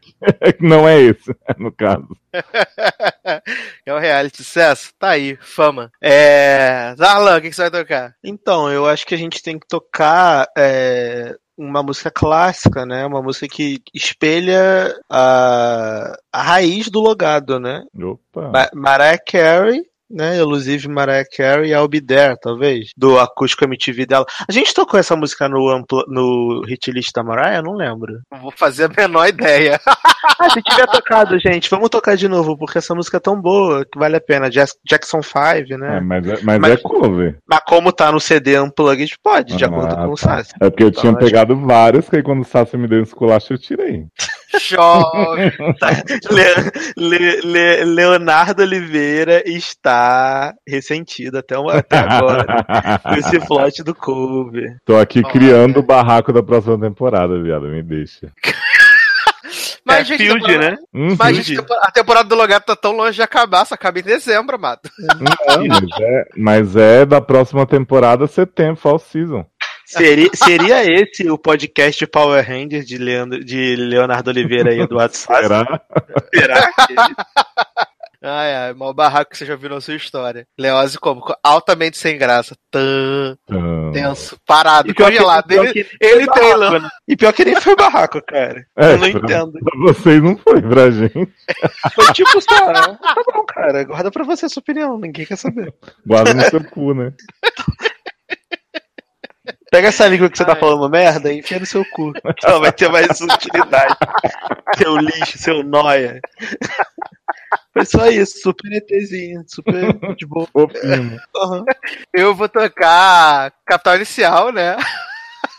Não é esse, no caso. é o reality sucesso? Tá aí. Fama. É. Darlan, o que que você vai tocar? Então, eu acho que a gente tem que tocar é, uma música clássica, né? Uma música que espelha a, a raiz do logado, né? Opa. Ma Mariah Carey, né? Elusive Mariah Carey, I'll Be There, talvez. Do acústico MTV dela. A gente tocou essa música no, amplo, no hit list da Mariah? Eu não lembro. Não vou fazer a menor ideia. Ah, se tiver tocado, gente, vamos tocar de novo, porque essa música é tão boa que vale a pena. Jack- Jackson 5, É, né? mas é, mas Mas- é cover. Mas como tá no CD Unplugged, pode, de Ah, acordo com o tá. Sassi. É porque eu Então, tinha acho- pegado vários, que aí quando o Sassi me deu um esculacho, eu tirei. Chove. Le- Le- Le- Leonardo Oliveira está ressentido até, uma- até agora com esse plot do cover. Tô aqui criando o barraco da próxima temporada, viado, me deixa. Mas, é gente, Field, temporada- né? Uhum. Mas, gente, a temporada do Logado tá tão longe de acabar, só acaba em dezembro, amado. Não, mas, é, mas é da próxima temporada, setembro, fall season. Seria, seria esse o podcast Power Rangers de, Leandro, de Leonardo Oliveira e Eduardo Sassi? Será? Será? Ai, ai, maior barraco que você já viu na sua história. Leose como? Altamente sem graça. Tã, Então, tenso, parado, congelado. Ele, ele barraco, tem lá. né? E pior que nem foi barraco, cara. É, Eu não pra- entendo. Pra vocês não foi, pra gente. Foi tipo só. Tá bom, cara. Guarda pra você a sua opinião. Ninguém quer saber. Guarda no seu cu, né? Pega essa língua que você tá falando merda e enfia no seu cu. Que ela vai ter mais utilidade. seu lixo, seu noia. Foi só isso, super ETzinho, super de boa. Uhum. Eu vou tocar Capital Inicial, né?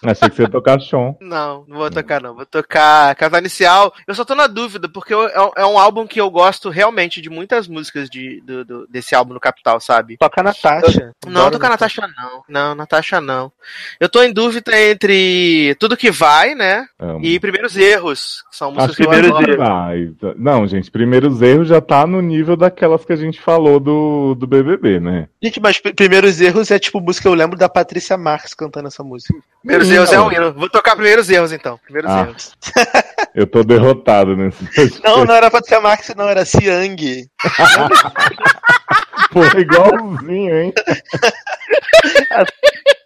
Achei que você ia tocar Sean. Não, não vou tocar não. Vou tocar Capital Inicial. Eu só tô na dúvida, porque eu- é um- é um álbum que eu gosto realmente de muitas músicas de, do- do- desse álbum no Capital, sabe? Toca Natasha. Não, Adoro tocar Natasha não. Não, Natasha não. Eu tô em dúvida entre Tudo Que Vai, né? Amo. E Primeiros Erros, que são músicas que que eu. Erros. vai. Não, gente, primeiros erros já tá no nível daquelas que a gente falou do, do BBB, né? Gente, mas pr- primeiros erros é tipo música, eu lembro da Patrícia Marques cantando essa música. Primeiros Não. Erros é um hino. Vou tocar Primeiros Erros, então. Primeiros Ah. Erros. Eu tô derrotado nesse. Não, não era Patrícia Marques, não, era Siang. Pô, igualzinho, hein?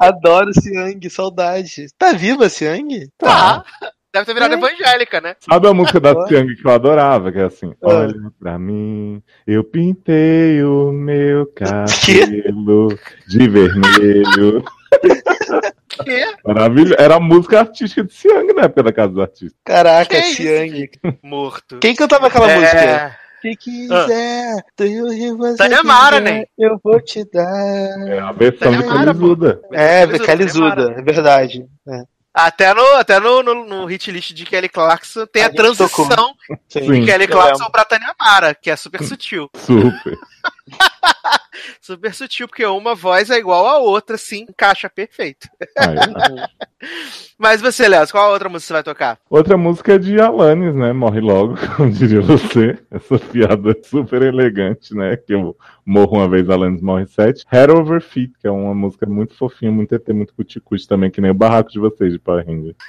Adoro Siang, saudade. Tá viva Siang? Tá. Deve ter virado evangélica, né? Sabe a música da Tiang que eu adorava? Que é assim: Ah. Olha pra mim, eu pintei o meu cabelo de vermelho. Que? Maravilhoso. Era a música artística de Siang na época da Casa dos Artistas. Caraca, Siang. Morto. Quem cantava aquela É, música? Se quiser, do você Tânia Mara, quiser, né? Eu vou te dar. É a versão de Calizuda. É, Calizuda, é verdade. É. Até, no, até no, no, no hit list de Kelly Clarkson tem A a, transição tocou. Sim. de Kelly Clarkson pra Tânia Mara, que é super sutil. Super. Super sutil, porque uma voz é igual a outra, sim, encaixa perfeito. Aí, Mas você, Léo, qual a outra música você vai tocar? Outra música é de Alanis, né? Morre logo, como diria você. Essa piada super elegante, né? Que eu morro uma vez, Alanis morre sete. Head Over Feet, que é uma música muito fofinha, muito ET, muito cuticute também, que nem o barraco de vocês de Power Ranger.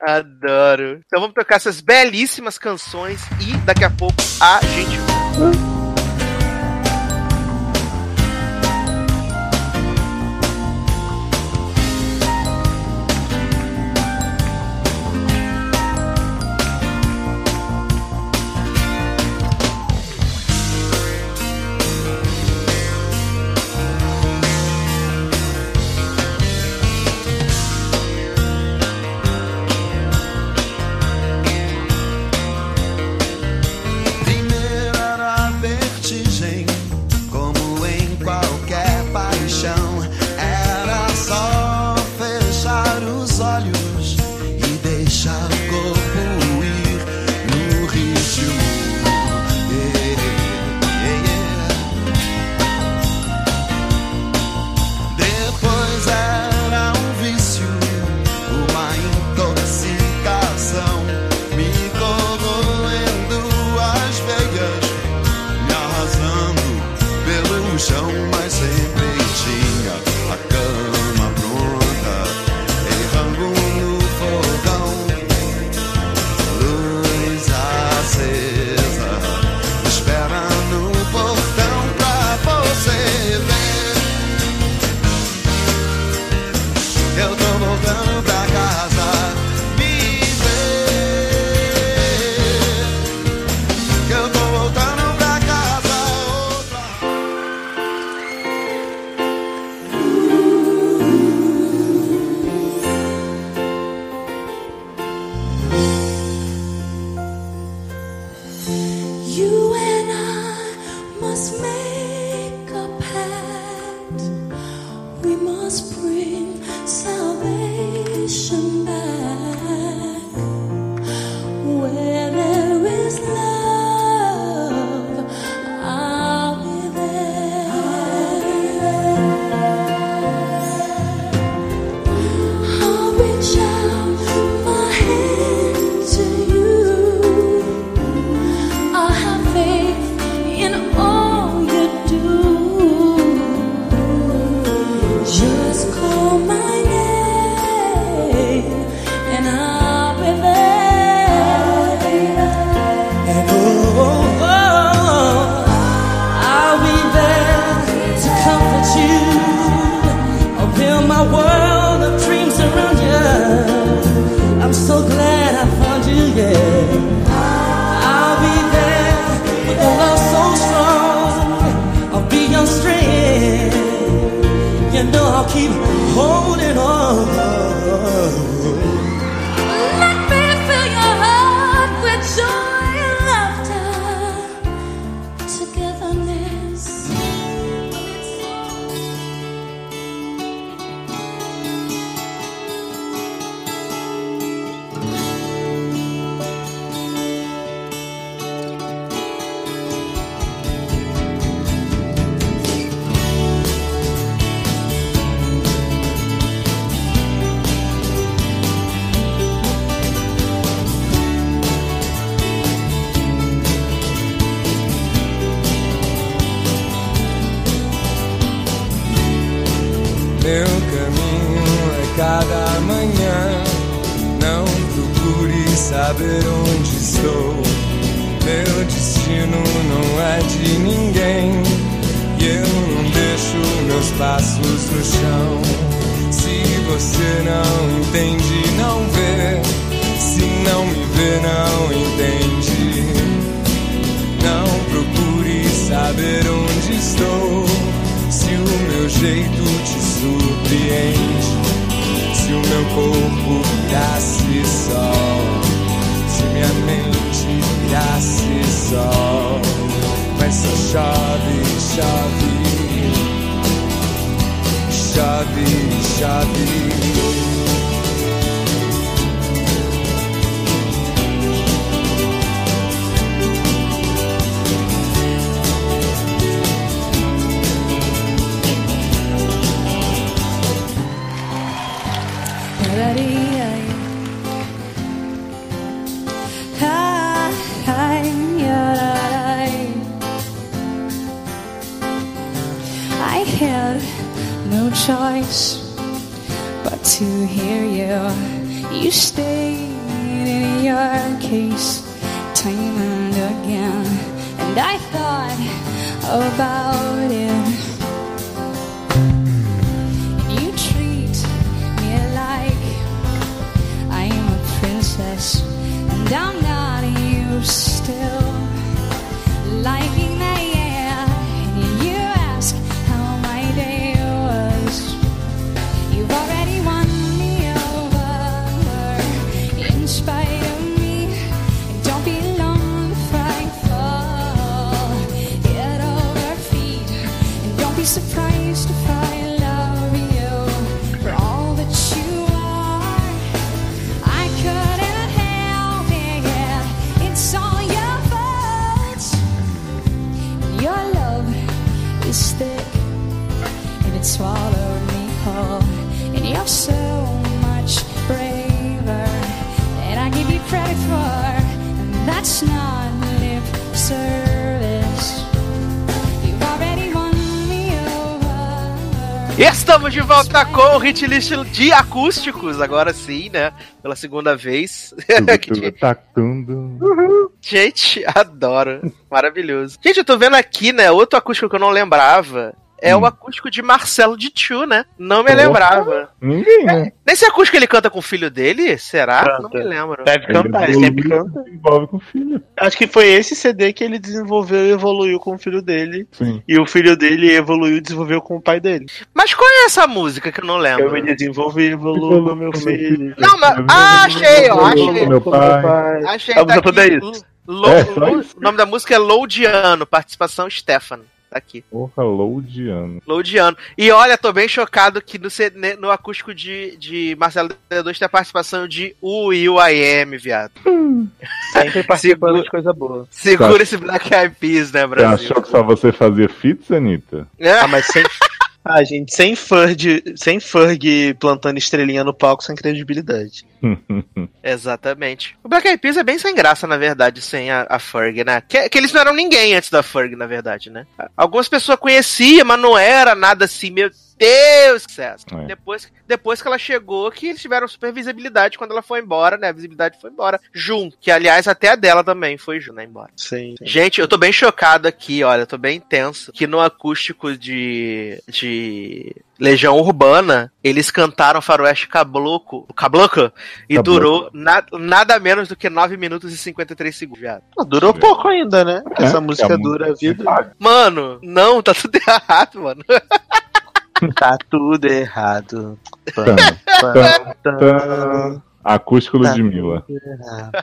Adoro. Então vamos tocar essas belíssimas canções e daqui a pouco a gente but to hear you. You stayed in your case time and again, and I thought about it. You treat me like I'm a princess, and I'm not you still. Estamos de volta com o hit list de acústicos, agora sim, né? Pela segunda vez. Tá tudo. Gente, adoro. Maravilhoso. Gente, eu tô vendo aqui, né? Outro acústico que eu não lembrava. É o acústico de Marcelo de Tchu, né? Não me Porra. lembrava. Ninguém, né? Nesse acústico ele canta com o filho dele? Será? Não Canta. me lembro. Deve cantar, ele sempre canta. Envolve com o filho. Acho que foi esse CD que ele desenvolveu e evoluiu com o filho dele. Sim. E o filho dele evoluiu e desenvolveu com o pai dele. Mas qual é essa música que eu não lembro? Eu me desenvolvi e evoluo com meu filho. Não, mas- ah, achei, ó, achei. Meu pai. Achei, A tá música toda é isso. Lo, É, o nome da música é Loudiano, participação Stefano. Tá aqui. Porra, Loudiano. Loudiano. E olha, tô bem chocado que no, ne- no acústico de, de Marcelo D2 tem a participação de U Will I Am, viado. Sempre participando Segura- de coisa boa. Segura Tá. esse Black Eyed Peas, né, Você Brasil? achou que só você fazia fits, Anitta? É. Ah, mas sem. Ah, gente, sem Ferg, sem Ferg plantando estrelinha no palco, sem credibilidade. Exatamente. O Black Eyed Peas é bem sem graça, na verdade, sem a, a Ferg, né? Que, que eles não eram ninguém antes da Ferg, na verdade, né? Algumas pessoas conheciam, mas não era nada assim, meu Deus, que sucesso. É. Depois, depois que ela chegou, que eles tiveram super visibilidade quando ela foi embora, né? A visibilidade foi embora. Junto, que aliás até a dela também foi junto, né? Embora. Sim. Gente, eu tô bem chocado aqui, olha, eu tô bem tenso. Que no acústico de. de. Legião Urbana, eles cantaram Faroeste Cabloco, Cabloco e Cabloco. durou na- nada menos do que 9 minutos e 53 segundos, viado. Ah, durou pouco ainda, né? Porque É, essa música a dura a vida. Mano, não, tá tudo errado, mano. Tá tudo errado. Tan, Tan, tan, tan. Acústico Tá. Ludmilla.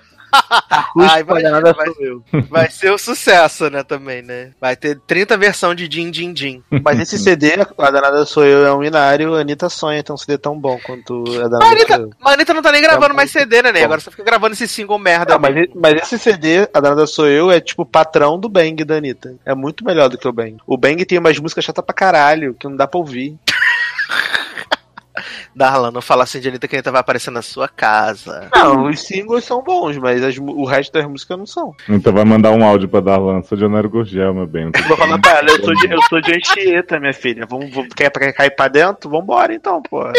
Ai, vai- nada vai- sou eu. Vai ser o sucesso, né, também, né? Vai ter 30 versão de Din Din Din. Mas esse CD, a Danada Sou Eu, é um binário. A Anitta sonha ter um CD tão bom quanto a Danada Mas Sou Eu. Mas a Anitta não tá nem gravando Tá mais. CD, né, Ney? Bom. Agora você fica gravando esse single merda. Não, mas, e- mas esse CD, a Danada Sou Eu, é tipo patrão do Bang da Anitta. É muito melhor do que o Bang. O Bang tem umas músicas chatas pra caralho, que não dá pra ouvir. Darlan, não fala assim de Anitta que a Anitta vai aparecer na sua casa. Não, os singles são bons, mas as o resto das músicas não são. Então vai mandar um áudio pra Darlan. Sou de Honório Gurgel, meu bem. Vou falar pra ela, eu sou de, eu sou de Anchieta, minha filha. Vamos, vamos, quer, cair pra dentro? Vambora então, pô.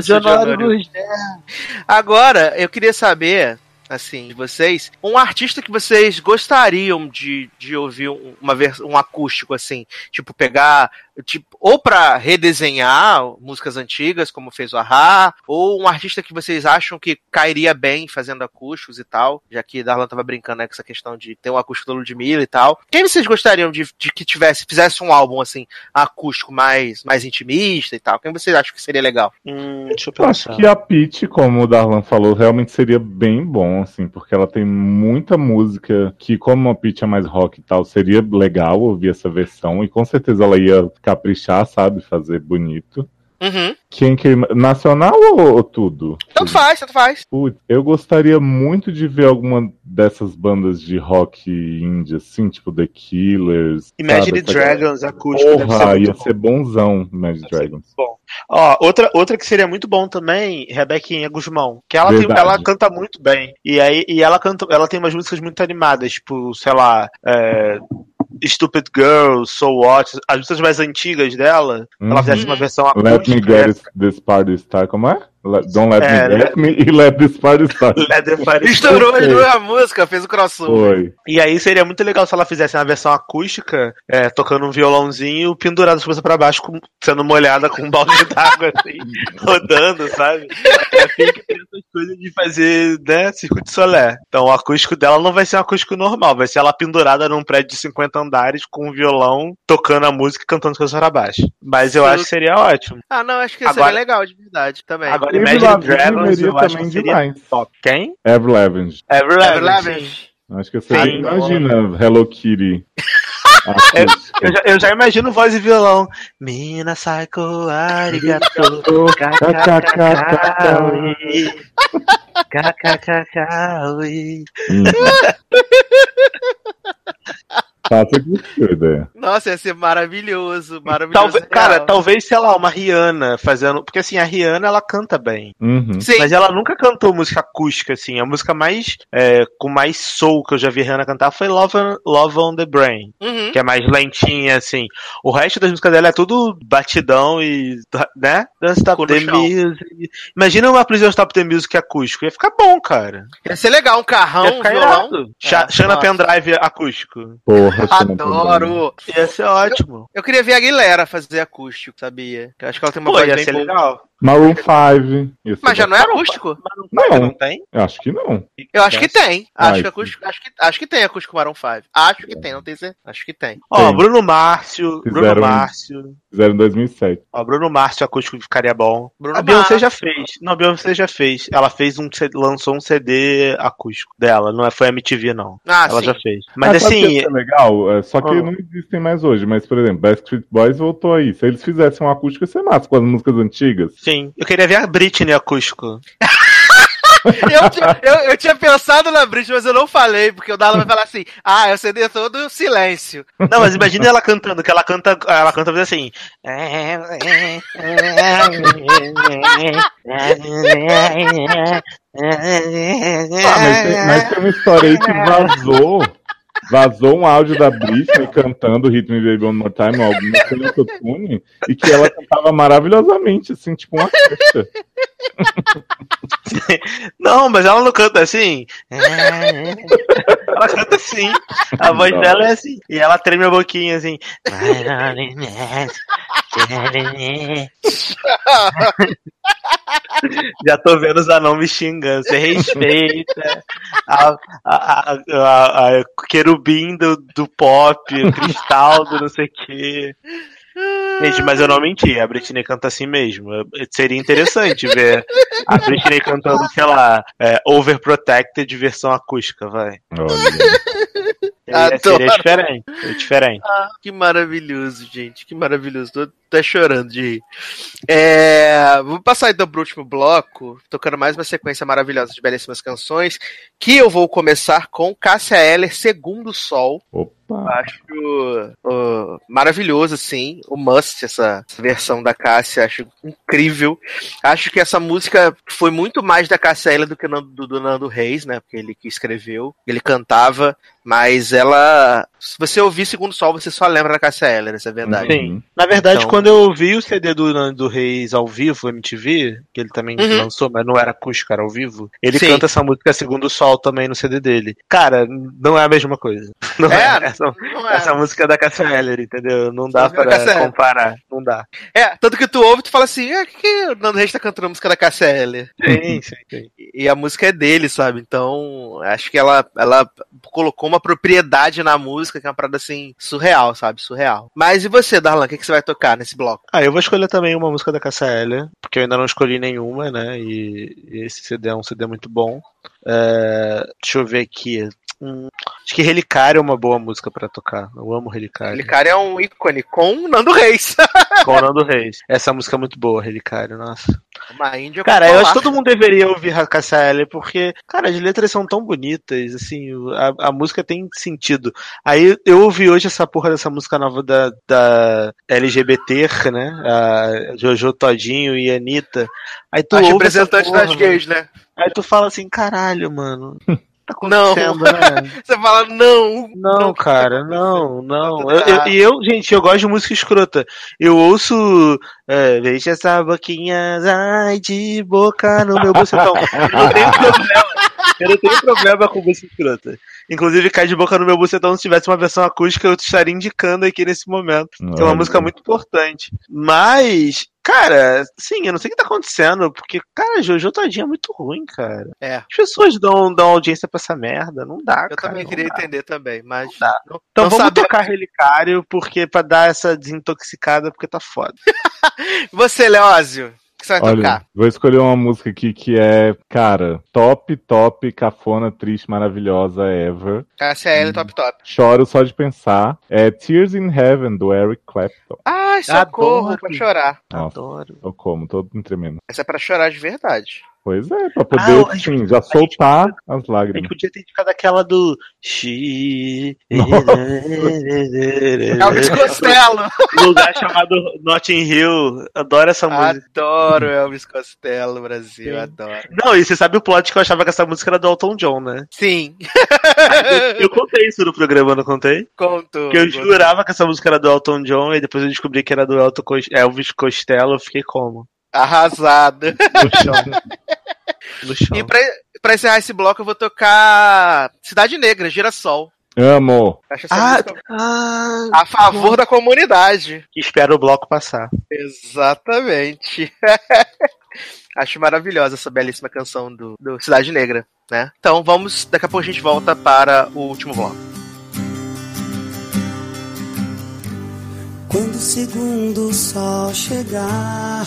De Honório. Agora, eu queria saber, assim, de vocês, um artista que vocês gostariam de, de ouvir um, uma vers um acústico, assim, tipo, pegar, tipo, ou pra redesenhar músicas antigas, como fez o Ahá, ou um artista que vocês acham que cairia bem fazendo acústicos e tal, já que Darlan tava brincando né, com essa questão de ter um acústico da Ludmilla e tal. Quem vocês gostariam de, de que tivesse, fizesse um álbum, assim, acústico mais, mais intimista e tal? Quem vocês acham que seria legal? Hum, deixa eu Eu acho pensar. que a Peach, como o Darlan falou, realmente seria bem bom, assim, porque ela tem muita música que, como a Peach é mais rock e tal, seria legal ouvir essa versão, e com certeza ela ia caprichar, sabe, fazer bonito. Uhum. Quem que. Nacional ou, ou tudo? Tanto faz, tanto faz. Putz, eu gostaria muito de ver alguma dessas bandas de rock indie, assim, tipo The Killers. Imagine sabe? Dragons acústico deve ser Porra, ia bom. ser bonzão, Imagine Deve Dragons. bom. Ó, outra, outra que seria muito bom também, Rebequinha Guzmão. Que ela, tem, ela canta muito bem. E aí e ela canta, ela tem umas músicas muito animadas, tipo, sei lá, é, Stupid Girl, So What, as músicas mais antigas dela, ela Uhum. fizesse uma versão Let me acústica. get this party start. Como é? Let- don't let É, me get me e let this party start. Let the Fire Estourou as duas músicas, fez o crossover. Foi. E aí seria muito legal se ela fizesse uma versão acústica, é, tocando um violãozinho pendurado de cabeça pra baixo, com- sendo molhada com um balde d'água, assim, rodando, sabe? É assim que tem essas coisas de fazer, né, circuito solé. Então o acústico dela não vai ser um acústico normal, vai ser ela pendurada num prédio de 50 andares com um violão, tocando a música e cantando de cabeça pra baixo. Mas eu Sim. acho que seria ótimo. Ah, não, acho que Agora- seria legal, de verdade, também. Agora Avril Imagine Lavigne Dragons eu acho também que seria demais. top. Quem? Avril Lavigne. Avril Avril Lavigne. Lavigne. Acho que você Sim. imagina Hello Kitty. acústica. Eu já, eu já imagino voz e violão. Mina Psycho Arigato. Kakakakaui. Kakakakaui. Faça. Nossa, ia ser maravilhoso, maravilhoso. Talvez, cara, talvez, sei lá, uma Rihanna fazendo. Porque assim, a Rihanna ela canta bem. Uhum. Sim, Mas ela nunca cantou música acústica, assim. A música mais. é, com mais soul que eu já vi a Rihanna cantar foi Love on, Love on the Brain. uhum. Que é mais lentinha, assim. O resto das músicas dela é tudo batidão e. né? Ficou no the. Music. Imagina uma Don't Stop the Music acústico. Ia ficar bom, cara. ia ser legal, um carrão, Ia um ficar violão. irado. É, Xana nossa. Pendrive acústico. Porra. Adoro! Ia ser ótimo. Eu queria ver a Aguilera fazer acústico, sabia? Eu acho que ela tem uma Pô, voz ia bem legal. Maroon 5. ia ser Mas já não é acústico? Não. não tem? Eu acho que não. Eu acho que tem. Ah, Acho que, sim. acústico, acho, que, acho que tem acústico Maroon 5. Acho que tem, não tenho certeza. Acho que tem. Ó, Tem. Bruno Márcio, Bruno Fizeram um- Márcio. Fizeram em 2007. Ó, Bruno Márcio acústico ficaria bom. Bruno a Beyoncé já fez. Não, a Beyoncé já fez. Ela fez um lançou um CD acústico dela, não é foi MTV não. Ah, Ela sim. já fez. Mas Ah, o que assim, ser legal, é, só que Ah. não existem mais hoje. Mas, por exemplo, Backstreet Boys voltou aí. Se eles fizessem um acústico, ia ser massa com as músicas antigas. sim, eu queria ver a Britney acústico. Eu, tinha- eu, eu tinha pensado na Britney, mas eu não falei, porque o Dala vai falar assim: ah, é o CD todo silêncio. Não, mas imagina ela cantando, que ela canta, ela canta assim. Ah, mas, tem, mas tem uma história aí que vazou. Vazou um áudio da Britney cantando Hit Me Baby One More Time, alguma coisa no autotune, e que ela cantava maravilhosamente, assim, tipo uma caixa. Não, mas ela não canta assim. Ela canta assim. A voz Não. dela é assim. E ela treme a boquinha assim. Já tô vendo os anão me xingando. Você respeita a, a, a, a- querubim do, do pop, o cristal do não sei o quê. Gente, mas eu não menti, a Britney canta assim mesmo. Seria interessante ver a Britney cantando, sei lá, é, Overprotected versão acústica, vai. Olha. Seria, Adoro. seria diferente. Seria diferente. Que maravilhoso, gente. Que maravilhoso. Tô até chorando de rir. É, vou passar então pro último bloco, tocando mais uma sequência maravilhosa de belíssimas canções, que eu vou começar com Cássia Eller, Segundo Sol. Opa. Acho uh, maravilhoso, assim. O Must, essa, versão da Cássia, acho incrível. Acho que essa música foi muito mais da Cássia do que do, do Nando Reis, né? Porque ele que escreveu, ele cantava, mas ela. Se você ouvir Segundo Sol, você só lembra da Cássia Eller, essa é verdade. Sim. Na verdade, Então- quando eu ouvi o CD do Nando Reis ao vivo, MTV, que ele também Uhum. lançou, mas não era acústico, era ao vivo, ele Sim. canta essa música Segundo Sol também no CD dele. Cara, não é a mesma coisa. Não é, É, essa, não é. essa música é da Cassia Eller, entendeu? Não dá Música da pra Cássia comparar. Não dá. É, tanto que tu ouve e tu fala assim, é que o Nando Reis tá cantando a música da Cássia Eller. Sim, sim, sim. E a música é dele, sabe? Então, acho que ela, ela colocou uma propriedade na música que é uma parada assim, surreal, sabe? Surreal. Mas e você, Darlan, o que, que você vai tocar nesse bloco? Ah, eu vou escolher também uma música da Cassia Eller, porque eu ainda não escolhi nenhuma, né? E e esse CD é um CD muito bom. É, deixa eu ver aqui. Hum, acho que Relicário é uma boa música pra tocar. Eu amo Relicário. Cara é um ícone com o Nando Reis. Com o Nando Reis. Essa música é muito boa, Relicário, nossa. Uma índia Cara, eu acho que todo mundo deveria ouvir a Cassia Eller, porque, cara, as letras são tão bonitas, assim, a, a música tem sentido. Aí eu ouvi hoje essa porra dessa música nova da, da LGBT, né? A Jojo Todinho e a Anitta. Aí tu essa representantes porra, das gays, né? Aí tu fala assim, caralho, mano. Tá Não. acontecendo, né? Você fala, não. Não, cara, não, não. tudo Eu-. E eu, gente, eu gosto de música escrota. Eu ouço. É, Deixa essa boquinha, ai, de boca no meu bucetão. Eu não tenho problema. Eu não tenho problema com música escrota. Inclusive, cai de boca no meu bucetão, se tivesse uma versão acústica, eu estaria indicando aqui nesse momento. Que é uma música muito importante. Mas, cara, sim, eu não sei o que tá acontecendo, porque, cara, Jojo Todinho é muito ruim, cara. É. As pessoas dão, dão audiência pra essa merda. Não dá, Eu cara. também não queria dá. entender também, mas. Não dá. Não, Então não vamos saber- tocar Relicário, porque pra dar essa desintoxicada, porque tá foda. Você, Leózio, que você vai Olha, tocar? vou escolher uma música aqui que é, cara, top, top, cafona, triste, maravilhosa, ever. Cássia L, top top. Choro só de pensar. É Tears in Heaven, do Eric Clapton. Ai, socorro, Adoro. pra chorar. Nossa, Adoro. eu como, todo me tremendo. Essa é pra chorar de verdade. Pois é, pra Ah, poder, a gente- sim, já a gente- soltar as A gente lágrimas. podia ter indicado aquela do. Elvis Costello. Lugar chamado Notting Hill. Adoro essa música. Adoro Elvis Costello, Brasil, Sim. adoro. Não, e você sabe o plot que eu achava que essa música era do Elton John, né? Sim, Eu contei isso no programa, não contei? conto. Que eu conto. jurava que essa música era do Elton John e depois eu descobri que era do Elton Elvis Costello, eu fiquei como? Arrasado. No chão. No chão. E pra, pra encerrar esse bloco, eu vou tocar Cidade Negra, Girassol. Amo. Acho essa Ah, ah, a favor da comunidade. que espera o bloco passar. Exatamente. Acho maravilhosa essa belíssima canção do, do Cidade Negra, né? Então vamos, daqui a pouco a gente volta para o último bloco. Quando o segundo sol chegar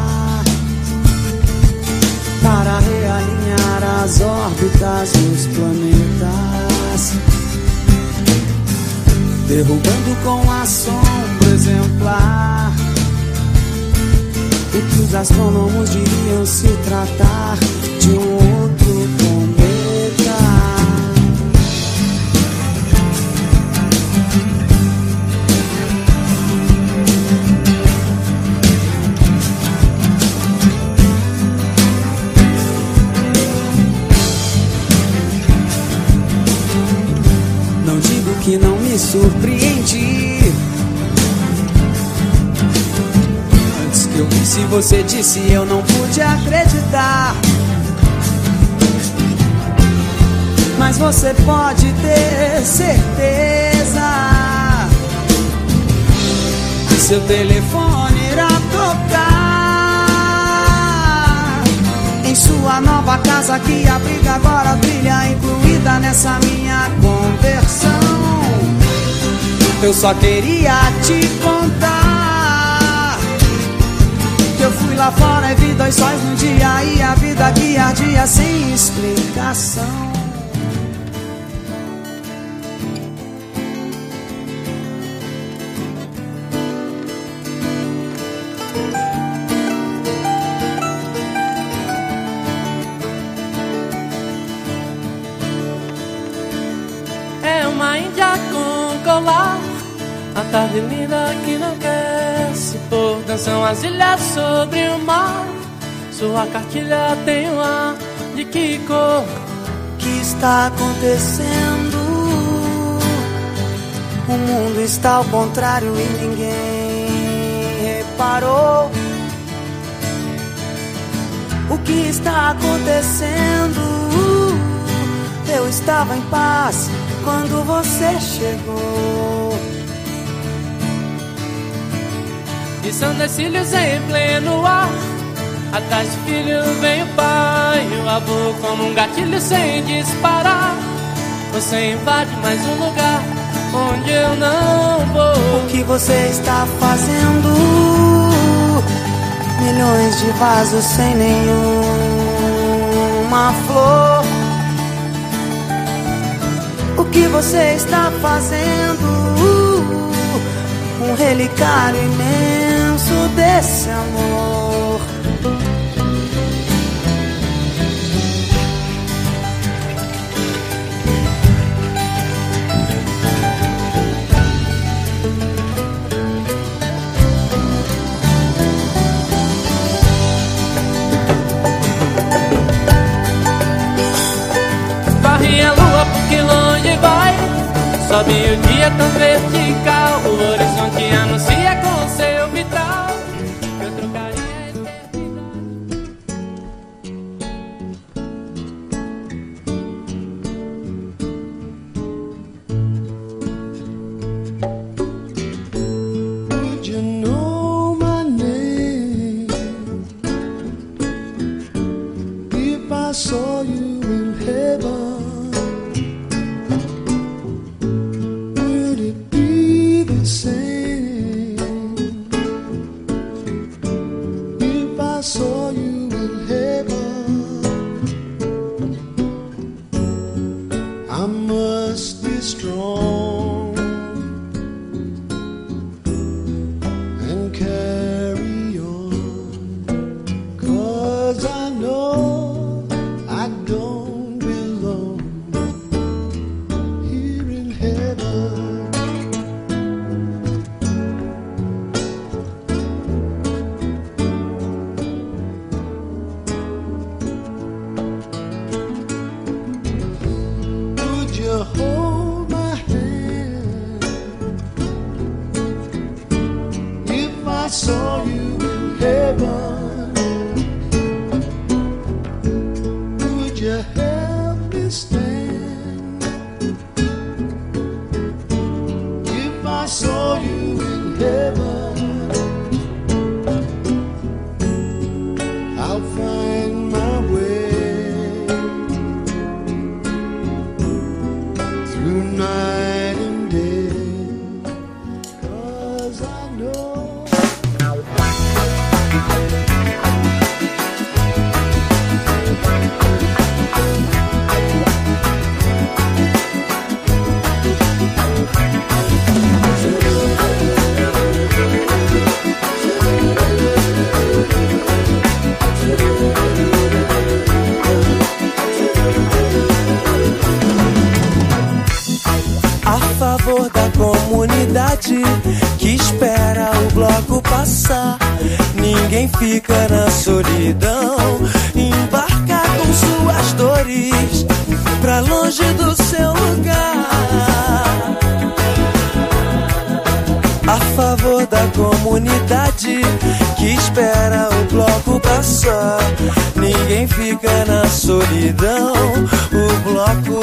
realinhar as órbitas dos planetas, derrubando com assombro exemplar o que os astrônomos diriam se tratar de um outro surpreendi. Antes que eu visse você disse eu não pude acreditar. Mas você pode ter certeza que seu telefone irá tocar em sua nova casa que abriga agora brilha incluída nessa minha conversão. Eu só queria te contar que eu fui lá fora e vi dois sóis no dia e a vida que ardia sem explicação. Dançam as ilhas sobre o mar Sua cartilha tem um ar de que cor O que está acontecendo? O mundo está ao contrário e ninguém reparou. O que está acontecendo? Eu estava em paz quando você chegou. E são dois filhos em pleno ar Atrás do filho vem o pai e o avô Como um gatilho sem disparar Você invade mais um lugar Onde eu não vou O que você está fazendo? Milhões de vasos sem nenhuma flor. O que você está fazendo? Um relicário imenso desse amor. Corre a lua porque longe vai Sobe o dia tão vertical O horizonte saw you in heaven? Ninguém fica na solidão, embarca com suas dores pra longe do seu lugar. A favor da comunidade que espera o bloco passar. Ninguém fica na solidão, o bloco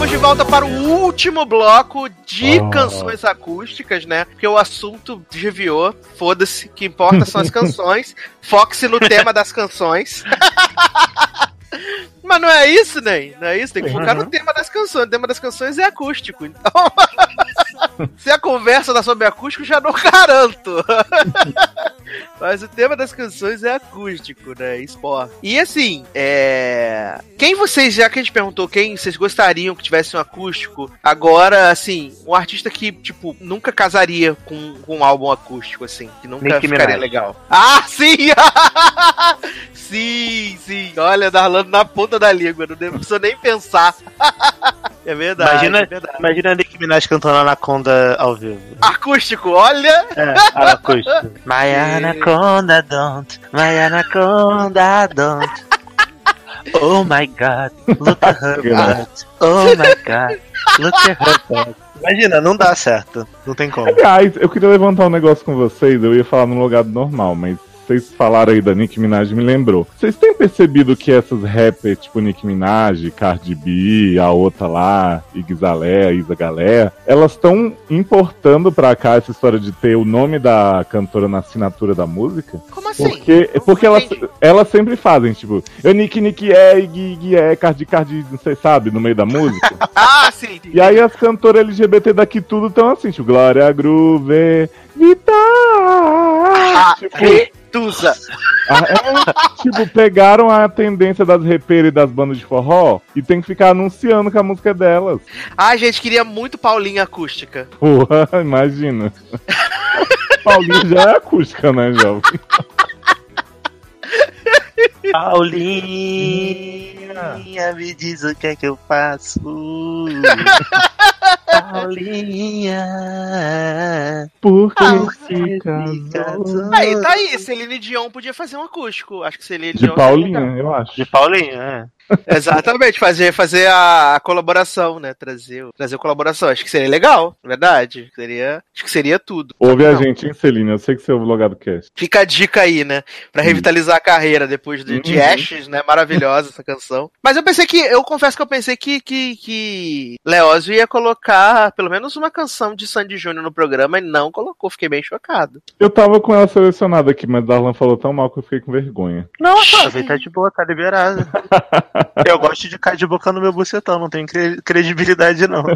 Estamos de volta para o último bloco de Ah. canções acústicas, né? Porque o assunto desviou. Foda-se, o que importa são as canções. Foque-se no tema das canções. Mas não é isso, né? Não é isso? Tem que focar no tema das canções. O tema das canções é acústico. Então. Se a conversa dá sobre acústico, já não garanto. Mas o tema das canções é acústico, né? Esporte. E assim, é. Quem vocês, já que a gente perguntou quem vocês gostariam que tivesse um acústico, agora, assim, um artista que, tipo, nunca casaria com, com um álbum acústico, assim, que nunca Nicki ficaria Minaj. legal. Ah, sim! sim, sim. Olha, Darlando na ponta da língua, não precisa nem pensar. É verdade. Imagina, é verdade. imagina a Nicki Minaj cantando Anaconda ao vivo. Acústico, olha! É, a acústica. My Anaconda don't, my Anaconda don't. Oh my god, look at her butt. Oh my god, look at her butt. Imagina, não dá certo. Não tem como. Aliás, eu queria levantar um negócio com vocês. Eu ia falar no lugar normal, mas vocês falaram aí da Nicki Minaj me lembrou. Vocês têm percebido que essas rappers, tipo Nicki Minaj, Cardi B, a outra lá, Igzalé, Isa Galé, elas estão importando pra cá essa história de ter o nome da cantora na assinatura da música? Como assim? Porque, porque elas, elas sempre fazem, tipo, eu Nick Nick é, Ig Ig é, Cardi Cardi, não sei, sabe, no meio da música. Ah, sim. E aí as cantoras LGBT daqui tudo estão assim, tipo, Glória Groove, Vitar. Ah, tipo, Ah, é, tipo, pegaram a tendência das repeiras e das bandas de forró e tem que ficar anunciando que a música é delas. Ah, gente, queria muito Paulinha acústica. Porra, imagina. Paulinho já é acústica, né, jovem? Paulinha, me diz o que é que eu faço. Paulinha. Por que Por se casou? Aí, tá aí. Celine Dion podia fazer um acústico. Acho que Celine De Dion. Paulinha, eu acho. De Paulinha, é. Exatamente, fazer, fazer a, a colaboração, né? Trazer, trazer a colaboração. Acho que seria legal, verdade. Seria, acho que seria tudo. Ouve a Não. gente, hein, Celina? Eu sei que você ouve o Logado Cast. Fica a dica aí, né? Pra revitalizar a carreira depois de, de Uhum. Ashes, né? Maravilhosa essa canção. Mas eu pensei que, eu confesso que eu pensei que, que, que Leózio ia colocar pelo menos uma canção de Sandy Júnior no programa e não colocou. Fiquei bem chocado. Eu tava com ela selecionada aqui, mas Darlan falou tão mal que eu fiquei com vergonha. A tá de boa, tá liberado. Eu gosto de cair de boca no meu bucetão, não tenho cre- credibilidade, não.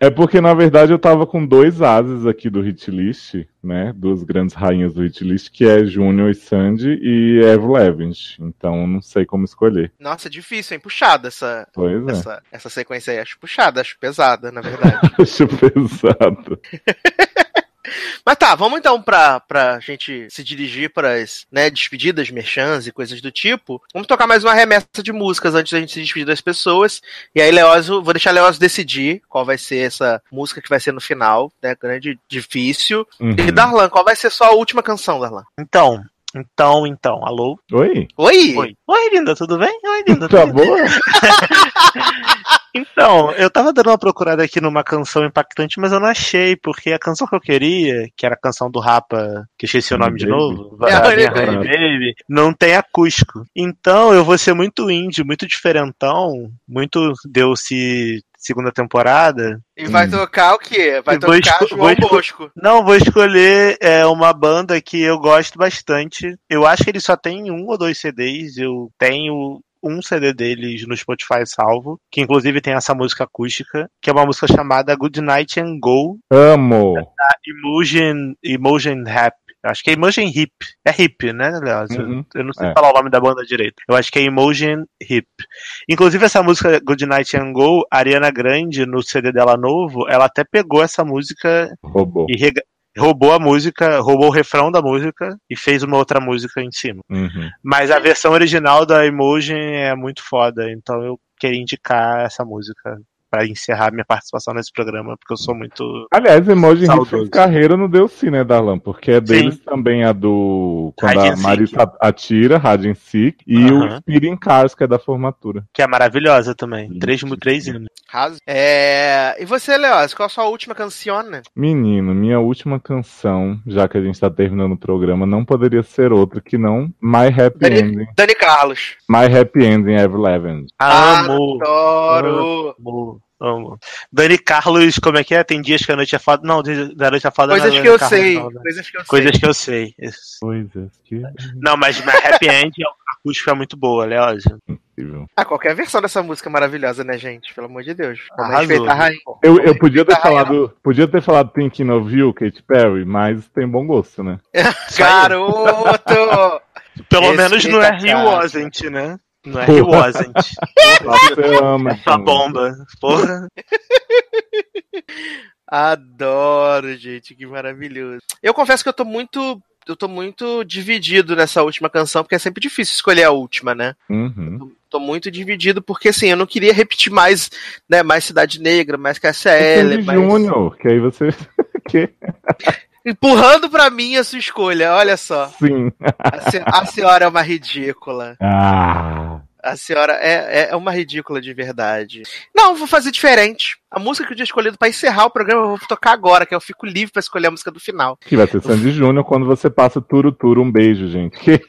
É porque, na verdade, eu tava com dois ases aqui do hit list, né? Duas grandes rainhas do hit list, que é Junior e Sandy e Evo Levins. Então, não sei como escolher. Nossa, difícil, hein? Puxada essa, é. essa, essa sequência aí. Acho puxada, acho pesada, na verdade. Acho pesado. Mas tá, vamos então pra, pra gente se dirigir pras né, despedidas, merchans e coisas do tipo. Vamos tocar mais uma remessa de músicas antes da gente se despedir das pessoas. E aí, Leózio, vou deixar Leózio decidir qual vai ser essa música que vai ser no final, né? Grande, difícil. Uhum. E Darlan, qual vai ser sua última canção, Darlan? Então, então, então, alô? Oi? Oi! Oi. Oi, linda, tudo bem? Oi, linda, Tá tudo boa? Então, eu tava dando uma procurada aqui numa canção impactante, mas eu não achei, porque a canção que eu queria, que era a canção do Rapa, que eu esqueci o nome de Baby. novo, É, a Honey Baby. Baby, não tem acústico. Então, eu vou ser muito indie, muito diferentão, muito deu-se segunda temporada. E vai Hum. tocar o quê? Vai E vou tocar esco- João vou Bosco. Não, vou escolher é, uma banda que eu gosto bastante. Eu acho que ele só tem um ou dois CDs. Eu tenho um CD deles no Spotify salvo, que inclusive tem essa música acústica, que é uma música chamada Good Night and Go, Amo. da Emotion, Emotion Rap. Acho que é Emotion Hip. É hip, né, Léo? Uhum. Eu não sei É. falar o nome da banda direito. Eu acho que é Emotion Hip. Inclusive, essa música Good Night and Go, a Ariana Grande, no CD dela novo, ela até pegou essa música Robô. e roubou a música, roubou o refrão da música e fez uma outra música em cima. Uhum. Mas a versão original da Emotion é muito foda, então eu queria indicar essa música pra encerrar minha participação nesse programa, porque eu sou muito. Aliás, Emoji fez carreira no Delcy, né, Darlan? Porque é deles também a do. Quando Hide a Marisa atira, Hide and Seek, e o Speeding Cars, que é da formatura. que é maravilhosa também. Sim, Três, sim, três sim. hinos. É... E você, Leózio, qual a sua última canção? né? Menino, minha última canção, já que a gente tá terminando o programa, não poderia ser outra que não My Happy Dani- Ending. Dani Carlos. My Happy Ending Ever Eleven. Amo, Adoro. amo, amo. Dani Carlos, como é que é? Tem dias que a noite é foda. Não, tem- da noite é foda. Coisas não é que eu Carlos, sei. não, né? Coisas que eu Coisas sei. que eu sei. Isso. Coisas que. Não, mas My Happy End, a acústica é muito boa, Leózio. Possível. Ah, qualquer versão dessa música é maravilhosa, né, gente? Pelo amor de Deus. Eu, eu podia ter Tá, falado. Podia ter falado Thinking of You, Katy Perry, mas tem bom gosto, né? Garoto! Pelo menos não é a He casa. Wasn't, né? Não é He Wasn't. Essa bomba. Porra. Adoro, gente, que maravilhoso. Eu confesso que eu tô muito. Eu tô muito dividido nessa última canção, porque é sempre difícil escolher a última, né? Uhum. Tô muito dividido, porque assim, eu não queria repetir mais, né, mais Cidade Negra, mais KCL, Sandy mais... Júnior, que aí você. Empurrando pra mim a sua escolha, olha só. Sim. A, se- a senhora é uma ridícula. Ah. A senhora é, é uma ridícula de verdade. Não, vou fazer diferente. A música que eu tinha escolhido pra encerrar o programa eu vou tocar agora, que eu fico livre pra escolher a música do final. Que vai ser Sandy Júnior quando você passa Turo Turo. Um beijo, gente.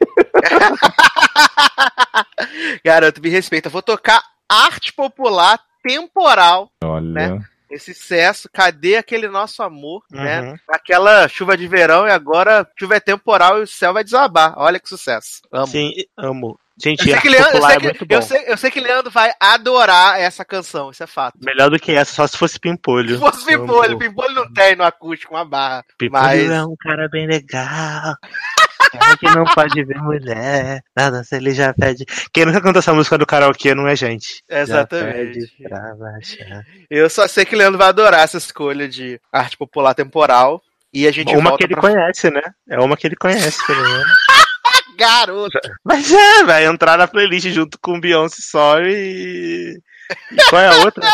Garoto, me respeita. Eu vou tocar arte popular temporal. Olha. Né? Esse sucesso, cadê aquele nosso amor, né? Uhum. Aquela chuva de verão e agora chuva é temporal e o céu vai desabar. Olha que sucesso. Amo. Sim, amo. Gente, Eu sei, arte que Leandro, eu, sei é que, muito bom. eu, sei, eu sei que Leandro vai adorar essa canção, isso é fato. Melhor do que essa, só se fosse Pimpolho. Se fosse Pimpolho, Pimpolho não tem no acústico uma barra. Pimpolho Mas- é um cara bem legal. Cara que não pode ver mulher. Nada, se ele já pede. Quem nunca canta essa música do karaokê não é gente. Exatamente. Eu só sei que Leandro vai adorar essa escolha de arte popular temporal. E a gente Uma que ele pra... conhece, né? É uma que ele conhece, pelo menos. Garoto! Mas é, vai entrar na playlist junto com Beyoncé Sorry e. e qual é a outra?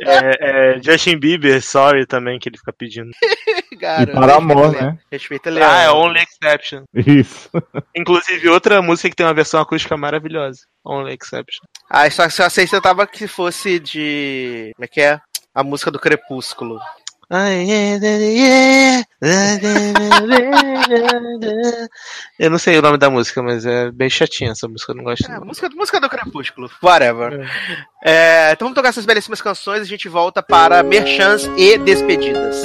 É, é Justin Bieber Sorry também, que ele fica pedindo. Garoto. E para amor, né? Respeita Leandro. Ah, é Only Exception. Isso. Inclusive, outra música que tem uma versão acústica maravilhosa. Only Exception. Ah, só, só sei se eu tava que fosse de. Como é que é? A música do Crepúsculo. Eu não sei o nome da música, mas é bem chatinha essa música, eu não gosto. É, não. música, música do Crepúsculo. Whatever. É, então vamos tocar essas belíssimas canções e a gente volta para Merchans e Despedidas.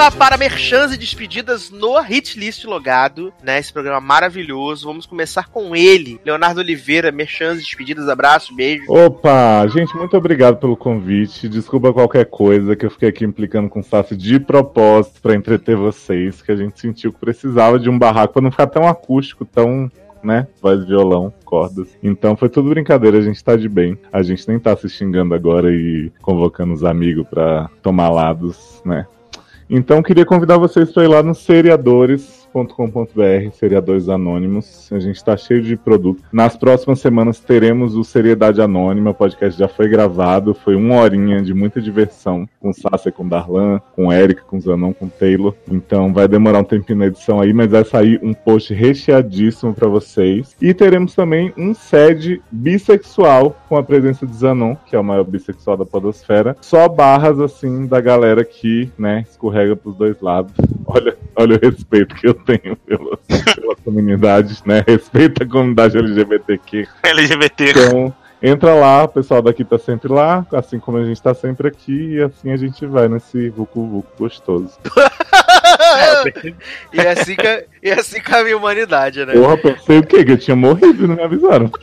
Volta para merchans e despedidas no Hit List Logado, né? Esse programa maravilhoso. Vamos começar com ele, Leonardo Oliveira, merchans e despedidas, abraço, beijo. Opa, gente, muito obrigado pelo convite. Desculpa qualquer coisa que eu fiquei aqui implicando com o Sassi de propósito pra entreter vocês, que a gente sentiu que precisava de um barraco pra não ficar tão acústico, tão né? Voz, violão, cordas. Então foi tudo brincadeira, a gente tá de bem. A gente nem tá se xingando agora e convocando os amigos pra tomar lados, né? Então queria convidar vocês para ir lá no seriadores.com.br, seriadores anônimos. A gente está cheio de produto. Nas próximas semanas teremos o Seriedade Anônima, o podcast já foi gravado, foi uma horinha de muita diversão com Sácia, com Darlan, com Eric, com Zanon, com Taylor. Então vai demorar um tempinho na edição aí, mas vai sair um post recheadíssimo para vocês. E teremos também um sede bissexual com a presença de Zanon, que é o maior bissexual da podosfera. Só barras assim da galera que, né, escorrega pros dois lados. Olha, olha o respeito que eu tenho pela, pela comunidade, né? Respeita a comunidade LGBTQ. LGBT. Então, Entra lá, o pessoal daqui tá sempre lá, assim como a gente tá sempre aqui, e assim a gente vai nesse Vucu Vucu gostoso. e, é assim que, e é assim caminha a humanidade, né? Porra, pensei o quê? Que eu tinha morrido e não me avisaram.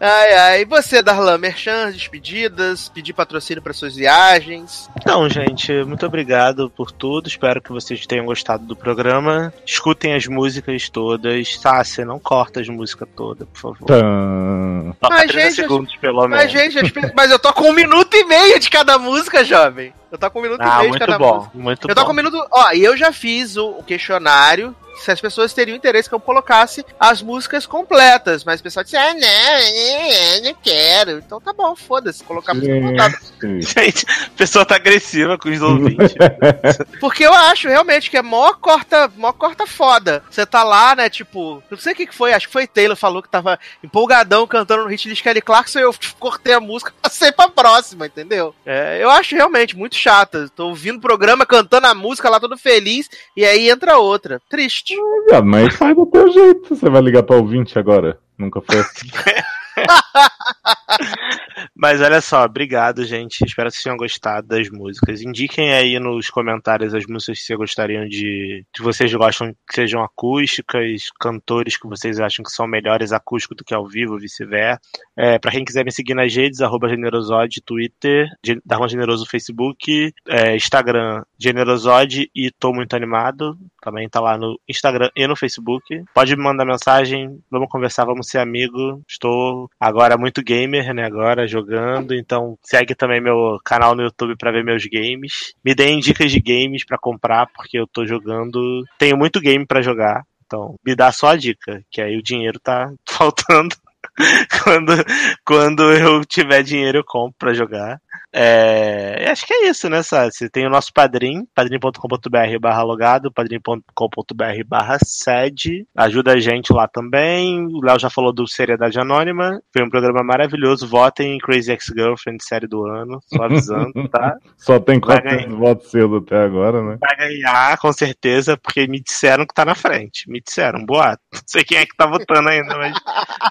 Ai, ai. E você, Darlan? Merchan, despedidas, pedir patrocínio para suas viagens. Então, gente, muito obrigado por tudo. Espero que vocês tenham gostado do programa. Escutem as músicas todas. Sácia, não corta as músicas todas, por favor. Toca Mas, 30 gente, segundos, pelo menos. Mas, gente, mas eu tô com um minuto e meio de cada música, jovem. Eu tô com um minuto e ah, meio de muito cada bom, música. muito Eu bom. tô com um minuto. Ó, e eu já fiz o, o questionário. Se as pessoas teriam interesse que eu colocasse as músicas completas, mas o pessoal disse: Ah, não, não quero. Então tá bom, foda-se, colocar a música completada. Gente, a pessoa tá agressiva com os ouvintes. Porque eu acho realmente que é mó corta, mó corta foda. Você tá lá, né, tipo, não sei o que que foi, acho que foi Taylor falou que tava empolgadão cantando no hit list Kelly Clarkson e eu cortei a música e passei pra próxima, entendeu? É, eu acho realmente muito chata. Tô ouvindo o programa, cantando a música lá todo feliz e aí entra outra. Triste. Mas faz do teu jeito. Você vai ligar pra ouvinte agora? Nunca foi assim. Mas olha só, obrigado, gente. Espero que vocês tenham gostado das músicas. Indiquem aí nos comentários as músicas que vocês gostariam de. que vocês gostam que sejam acústicas, cantores que vocês acham que são melhores acústico do que ao vivo, vice-versa. É, pra quem quiser me seguir nas redes, arroba Generosode, Twitter, Darlan Generoso Facebook, é, Instagram, Generosode e Tô Muito Animado. Também tá lá no Instagram e no Facebook. Pode me mandar mensagem, vamos conversar, vamos ser amigo. Estou agora muito gamer, né? Agora jogando, então segue também meu canal no YouTube pra ver meus games. Me deem dicas de games pra comprar, porque eu tô jogando. Tenho muito game pra jogar. Então, me dá só a dica, que aí o dinheiro tá faltando. quando, quando eu tiver dinheiro, eu compro pra jogar. É, acho que é isso, né, Sassi? Tem o nosso padrim, padrim.com.br barra logado, padrim.com.br barra sede. Ajuda a gente lá também. O Léo já falou do Seriedade Anônima. Foi um programa maravilhoso. Votem em Crazy Ex-Girlfriend, série do ano. Só avisando, tá? Só tem 400 votos seus até agora, né? Vai ganhar, com certeza, porque me disseram que tá na frente. Me disseram, boato. Não sei quem é que tá votando ainda, mas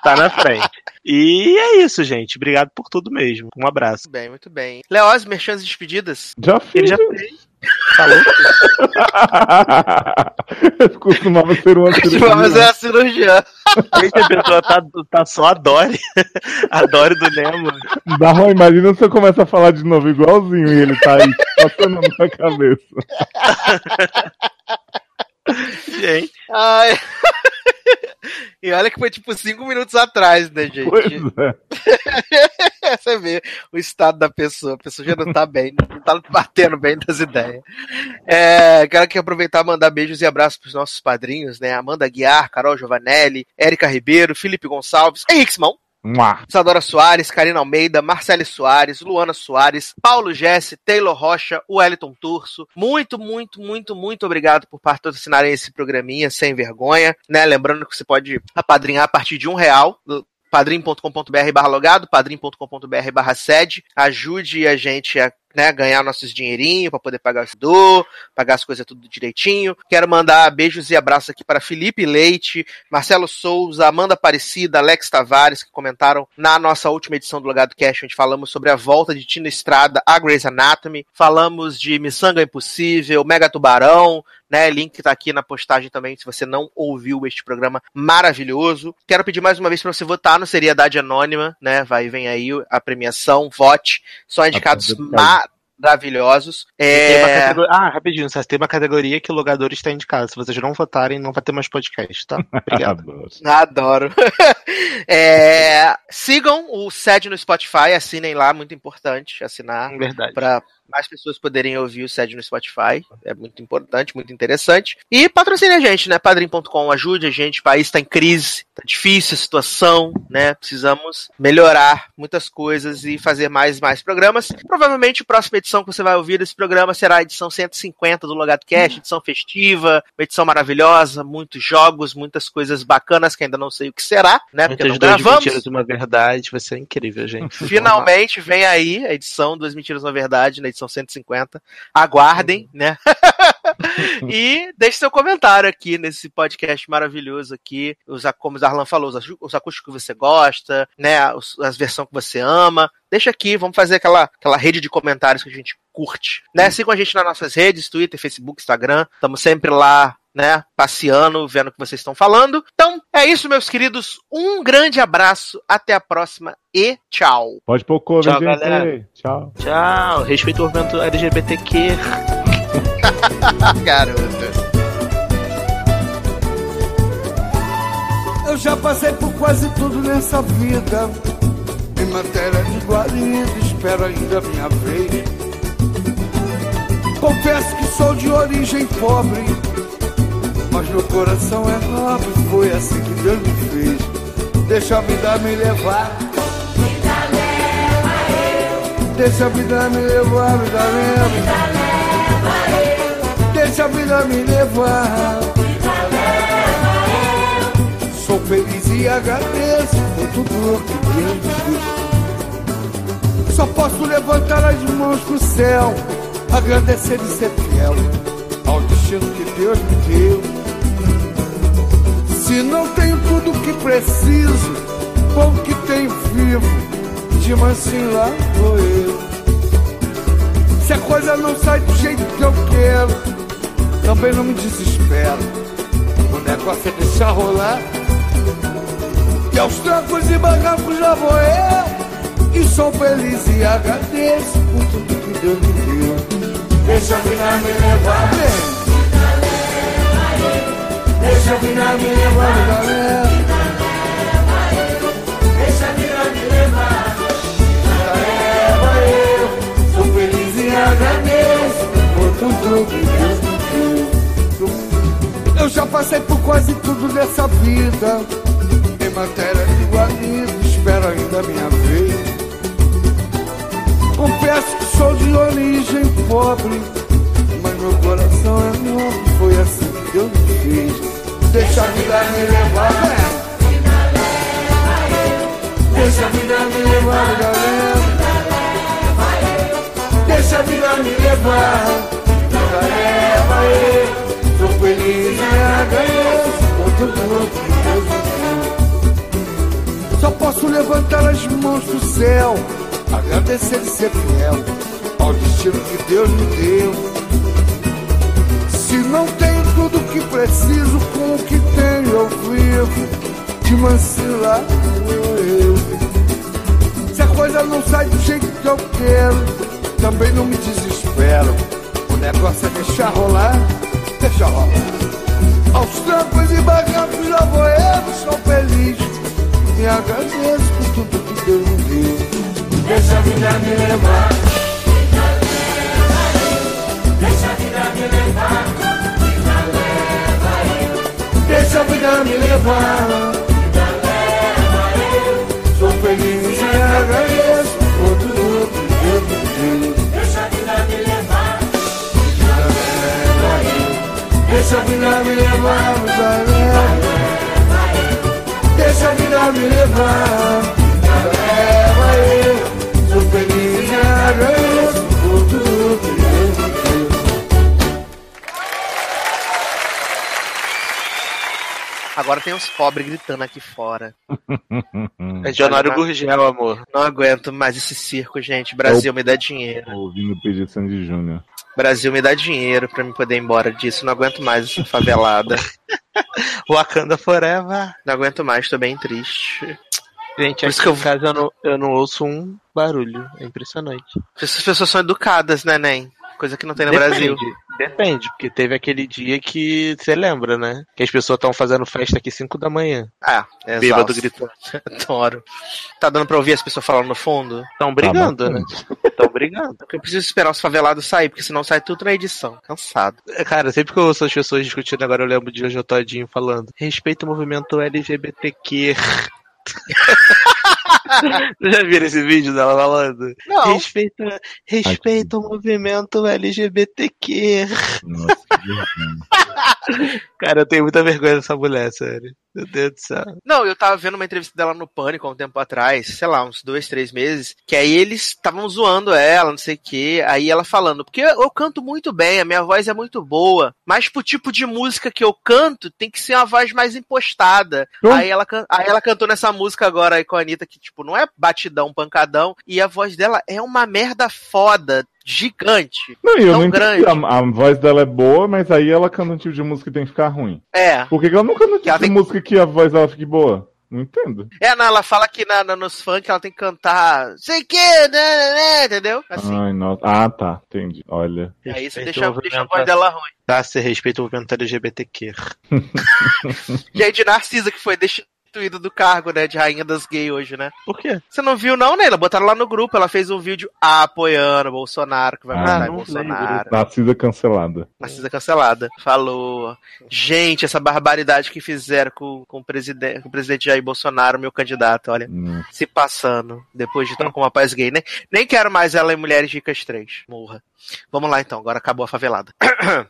tá na frente. E é isso, gente. Obrigado por tudo mesmo. Um abraço. Muito bem, muito bem. Leoz, despedidas. Já fiz. Ele já fez. Tá louco? Eu costumava ser uma cirurgia. Vamos é a cirurgia. Gente, a pessoa tá, tá só a Dory. A Dory do Nemo. Darlan, imagina se eu começar a falar de novo igualzinho e ele tá aí passando na minha cabeça. Gente. Ai. E olha que foi tipo cinco minutos atrás, né, gente? Pois é. Você vê o estado da pessoa. A pessoa já não tá bem, não tá batendo bem das ideias. É, quero aqui aproveitar e mandar beijos e abraços pros nossos padrinhos, né? Amanda Guiar, Carol Giovanelli, Érica Ribeiro, Felipe Gonçalves, Henrique Simão. Mua. Isadora Soares, Karina Almeida, Marcele Soares, Luana Soares, Paulo Jesse, Taylor Rocha, Wellington Turso. Muito, muito, muito, muito obrigado por patrocinarem esse programinha sem vergonha, né? Lembrando que você pode apadrinhar a partir de um real. do padrim.com.br barra logado, padrim.com.br barra sede. Ajude a gente a né, ganhar nossos dinheirinhos para poder pagar o estudor, pagar as coisas tudo direitinho. Quero mandar beijos e abraços aqui para Felipe Leite, Marcelo Souza, Amanda Aparecida, Alex Tavares, que comentaram na nossa última edição do Logado Cash, onde falamos sobre a volta de Tina Estrada a Grey's Anatomy, falamos de Missanga Impossível, Mega Tubarão, né? Link tá aqui na postagem também, se você não ouviu este programa maravilhoso. Quero pedir mais uma vez para você votar no Seriedade Anônima, né? Vai vem aí a premiação, vote. Só indicados maravilhosos. É... categoria- Ah, rapidinho, Sassi, tem uma categoria que o logador está indicado. Se vocês não votarem, não vai ter mais podcast, tá? Obrigado. Adoro. Adoro. É, sigam o SED no Spotify, assinem lá, muito importante assinar Verdade. para mais pessoas poderem ouvir o SED no Spotify. É muito importante, muito interessante. E patrocine a gente, né? Padrim.com, ajude a gente. O país está em crise, tá difícil a situação, né? Precisamos melhorar muitas coisas e fazer mais e mais programas. Provavelmente a próxima edição que você vai ouvir desse programa será a edição 150 do Logado Cast, edição festiva, uma edição maravilhosa, muitos jogos, muitas coisas bacanas que ainda não sei o que será, né? Porque Muitas não duas gravamos. mentiras uma verdade. Vai ser incrível, gente. Finalmente vem aí a edição Duas Mentiras na Verdade, na edição 150. Aguardem, né? e deixe seu comentário aqui nesse podcast maravilhoso aqui. Os, como o Darlan falou, os, os acústicos que você gosta, né? Os, as versões que você ama. Deixa aqui, vamos fazer aquela, aquela rede de comentários que a gente curte. Né? Siga a gente nas nossas redes, Twitter, Facebook, Instagram. Estamos sempre lá né, passeando, vendo o que vocês estão falando. Então, é isso, meus queridos. Um grande abraço, até a próxima e tchau. Pode pôr cover, Tchau, gente. galera. Tchau. Tchau. Respeito o movimento LGBTQ. Garoto. Eu já passei por quase tudo nessa vida. Em matéria de guarida, espero ainda a minha vez. Confesso que sou de origem pobre, mas meu coração é nobre. Foi assim que Deus me fez. Deixa a vida me levar. Deixa a vida me levar, vida leva. Deixa a vida me levar. Sou feliz e agradeço por tudo que Deus me deu. Só posso levantar as mãos pro céu, agradecer e ser fiel ao destino que Deus me deu. Se não tenho tudo que preciso, com o que tenho vivo, de mansinho lá vou eu. Se a coisa não sai do jeito que eu quero, também não me desespero. O negócio é deixar rolar. E aos trancos e barrancos já vou eu. E sou feliz e agradeço por tudo que Deus me deu. Deixa a vida me levar, vem. Deixa a vida me levar, galera. Eu já passei por quase tudo nessa vida. Em matéria de guarida, espero ainda a minha vez. Confesso que sou de origem pobre, mas meu coração é novo. Foi assim que Deus me fez. Deixa a vida me levar, galera. Deixa a vida me levar, galera. Deixa a vida me levar, vida leva eu. Sou feliz agradeço por tudo que deu. Só posso levantar as mãos pro céu, agradecer e ser fiel ao destino que Deus me deu. Se não tenho tudo que preciso, com o que tenho eu vivo, de vou eu. Se a coisa não sai do jeito que eu quero, também não me desespero. O negócio é deixar rolar, deixa rolar. Aos trancos e barrancos já vou eu, sou feliz. E agradeço por tudo que Deus me deu. Deixa a vida me levar. Deixa a vida me levar. Deixa a vida me levar. Sou feliz e agradeço Deixa a vida me levar, leva. Deixa a vida me levar, vida leva eu. Sou feliz agradeço por tudo que me. Agora tem uns pobres gritando aqui fora. É Dionário Gurgel, amor. Não aguento mais esse circo, gente. Brasil, me dá dinheiro. Ouvindo o pedido de Sandy Júnior. Brasil, me dá dinheiro pra me poder ir embora disso. Não aguento mais essa favelada. Wakanda Forever. Não aguento mais, tô bem triste. Gente, Por isso que eu- em casa eu não, eu não ouço um barulho. É impressionante. Essas pessoas são educadas, né, Nen? Coisa que não tem no Brasil. Depende, porque teve aquele dia que você lembra, né? Que as pessoas estão fazendo festa aqui 5 da manhã. Ah, é Bêbado exausto. Adoro. Tá dando pra ouvir as pessoas falando no fundo? Estão brigando, né? Estão brigando. Porque eu preciso esperar os favelados sair, porque senão sai tudo na edição. Cansado. É, Cara, sempre que eu ouço as pessoas discutindo agora, eu lembro de Jojo Todinho falando: respeita o movimento LGBTQ. Vocês já viram esse vídeo dela falando? Não. Respeita, respeita o movimento LGBTQ. Nossa, que vergonha. Cara, eu tenho muita vergonha dessa mulher, sério. Meu Deus do céu. Não, eu tava vendo uma entrevista dela no Pânico há um tempo atrás, sei lá, uns dois, três meses, que aí eles estavam zoando ela, não sei o quê, aí ela falando, porque eu canto muito bem, a minha voz é muito boa, mas pro tipo de música que eu canto, tem que ser uma voz mais impostada. Hum. Aí, ela, can- aí ela cantou nessa música agora aí com a Anitta, que tipo, não é batidão, pancadão, e a voz dela é uma merda foda, gigante. Não, e eu tão não grande. A, a voz dela é boa, mas aí ela canta um tipo de música que tem que ficar ruim. É. Por que, ela não canta um tipo de tem- música que a voz dela fique boa? Não entendo. É, não, ela fala que na, na- nos funk ela tem que cantar, sei que, né, né, né, entendeu? Assim. Ai, nossa. Ah, tá. Entendi. Olha. Aí isso Respeita deixa, deixa a voz dela ruim. Tá, se respeita o movimento LGBTQ. E aí de Narcisa, que foi destituída do cargo, né, de rainha das gays hoje, né? Por quê? Você não viu não, Neila? Botaram lá no grupo, ela fez um vídeo apoiando o Bolsonaro, que vai Ah, não Bolsonaro. Narcisa cancelada. Narcisa cancelada. Falou, gente, essa barbaridade que fizeram com, com, o, presidente, com o presidente Jair Bolsonaro, meu candidato, olha, Hum. se passando, depois de estar com uma paz gay, né? Nem quero mais ela em Mulheres Ricas 3, morra. Vamos lá então, agora acabou a favelada.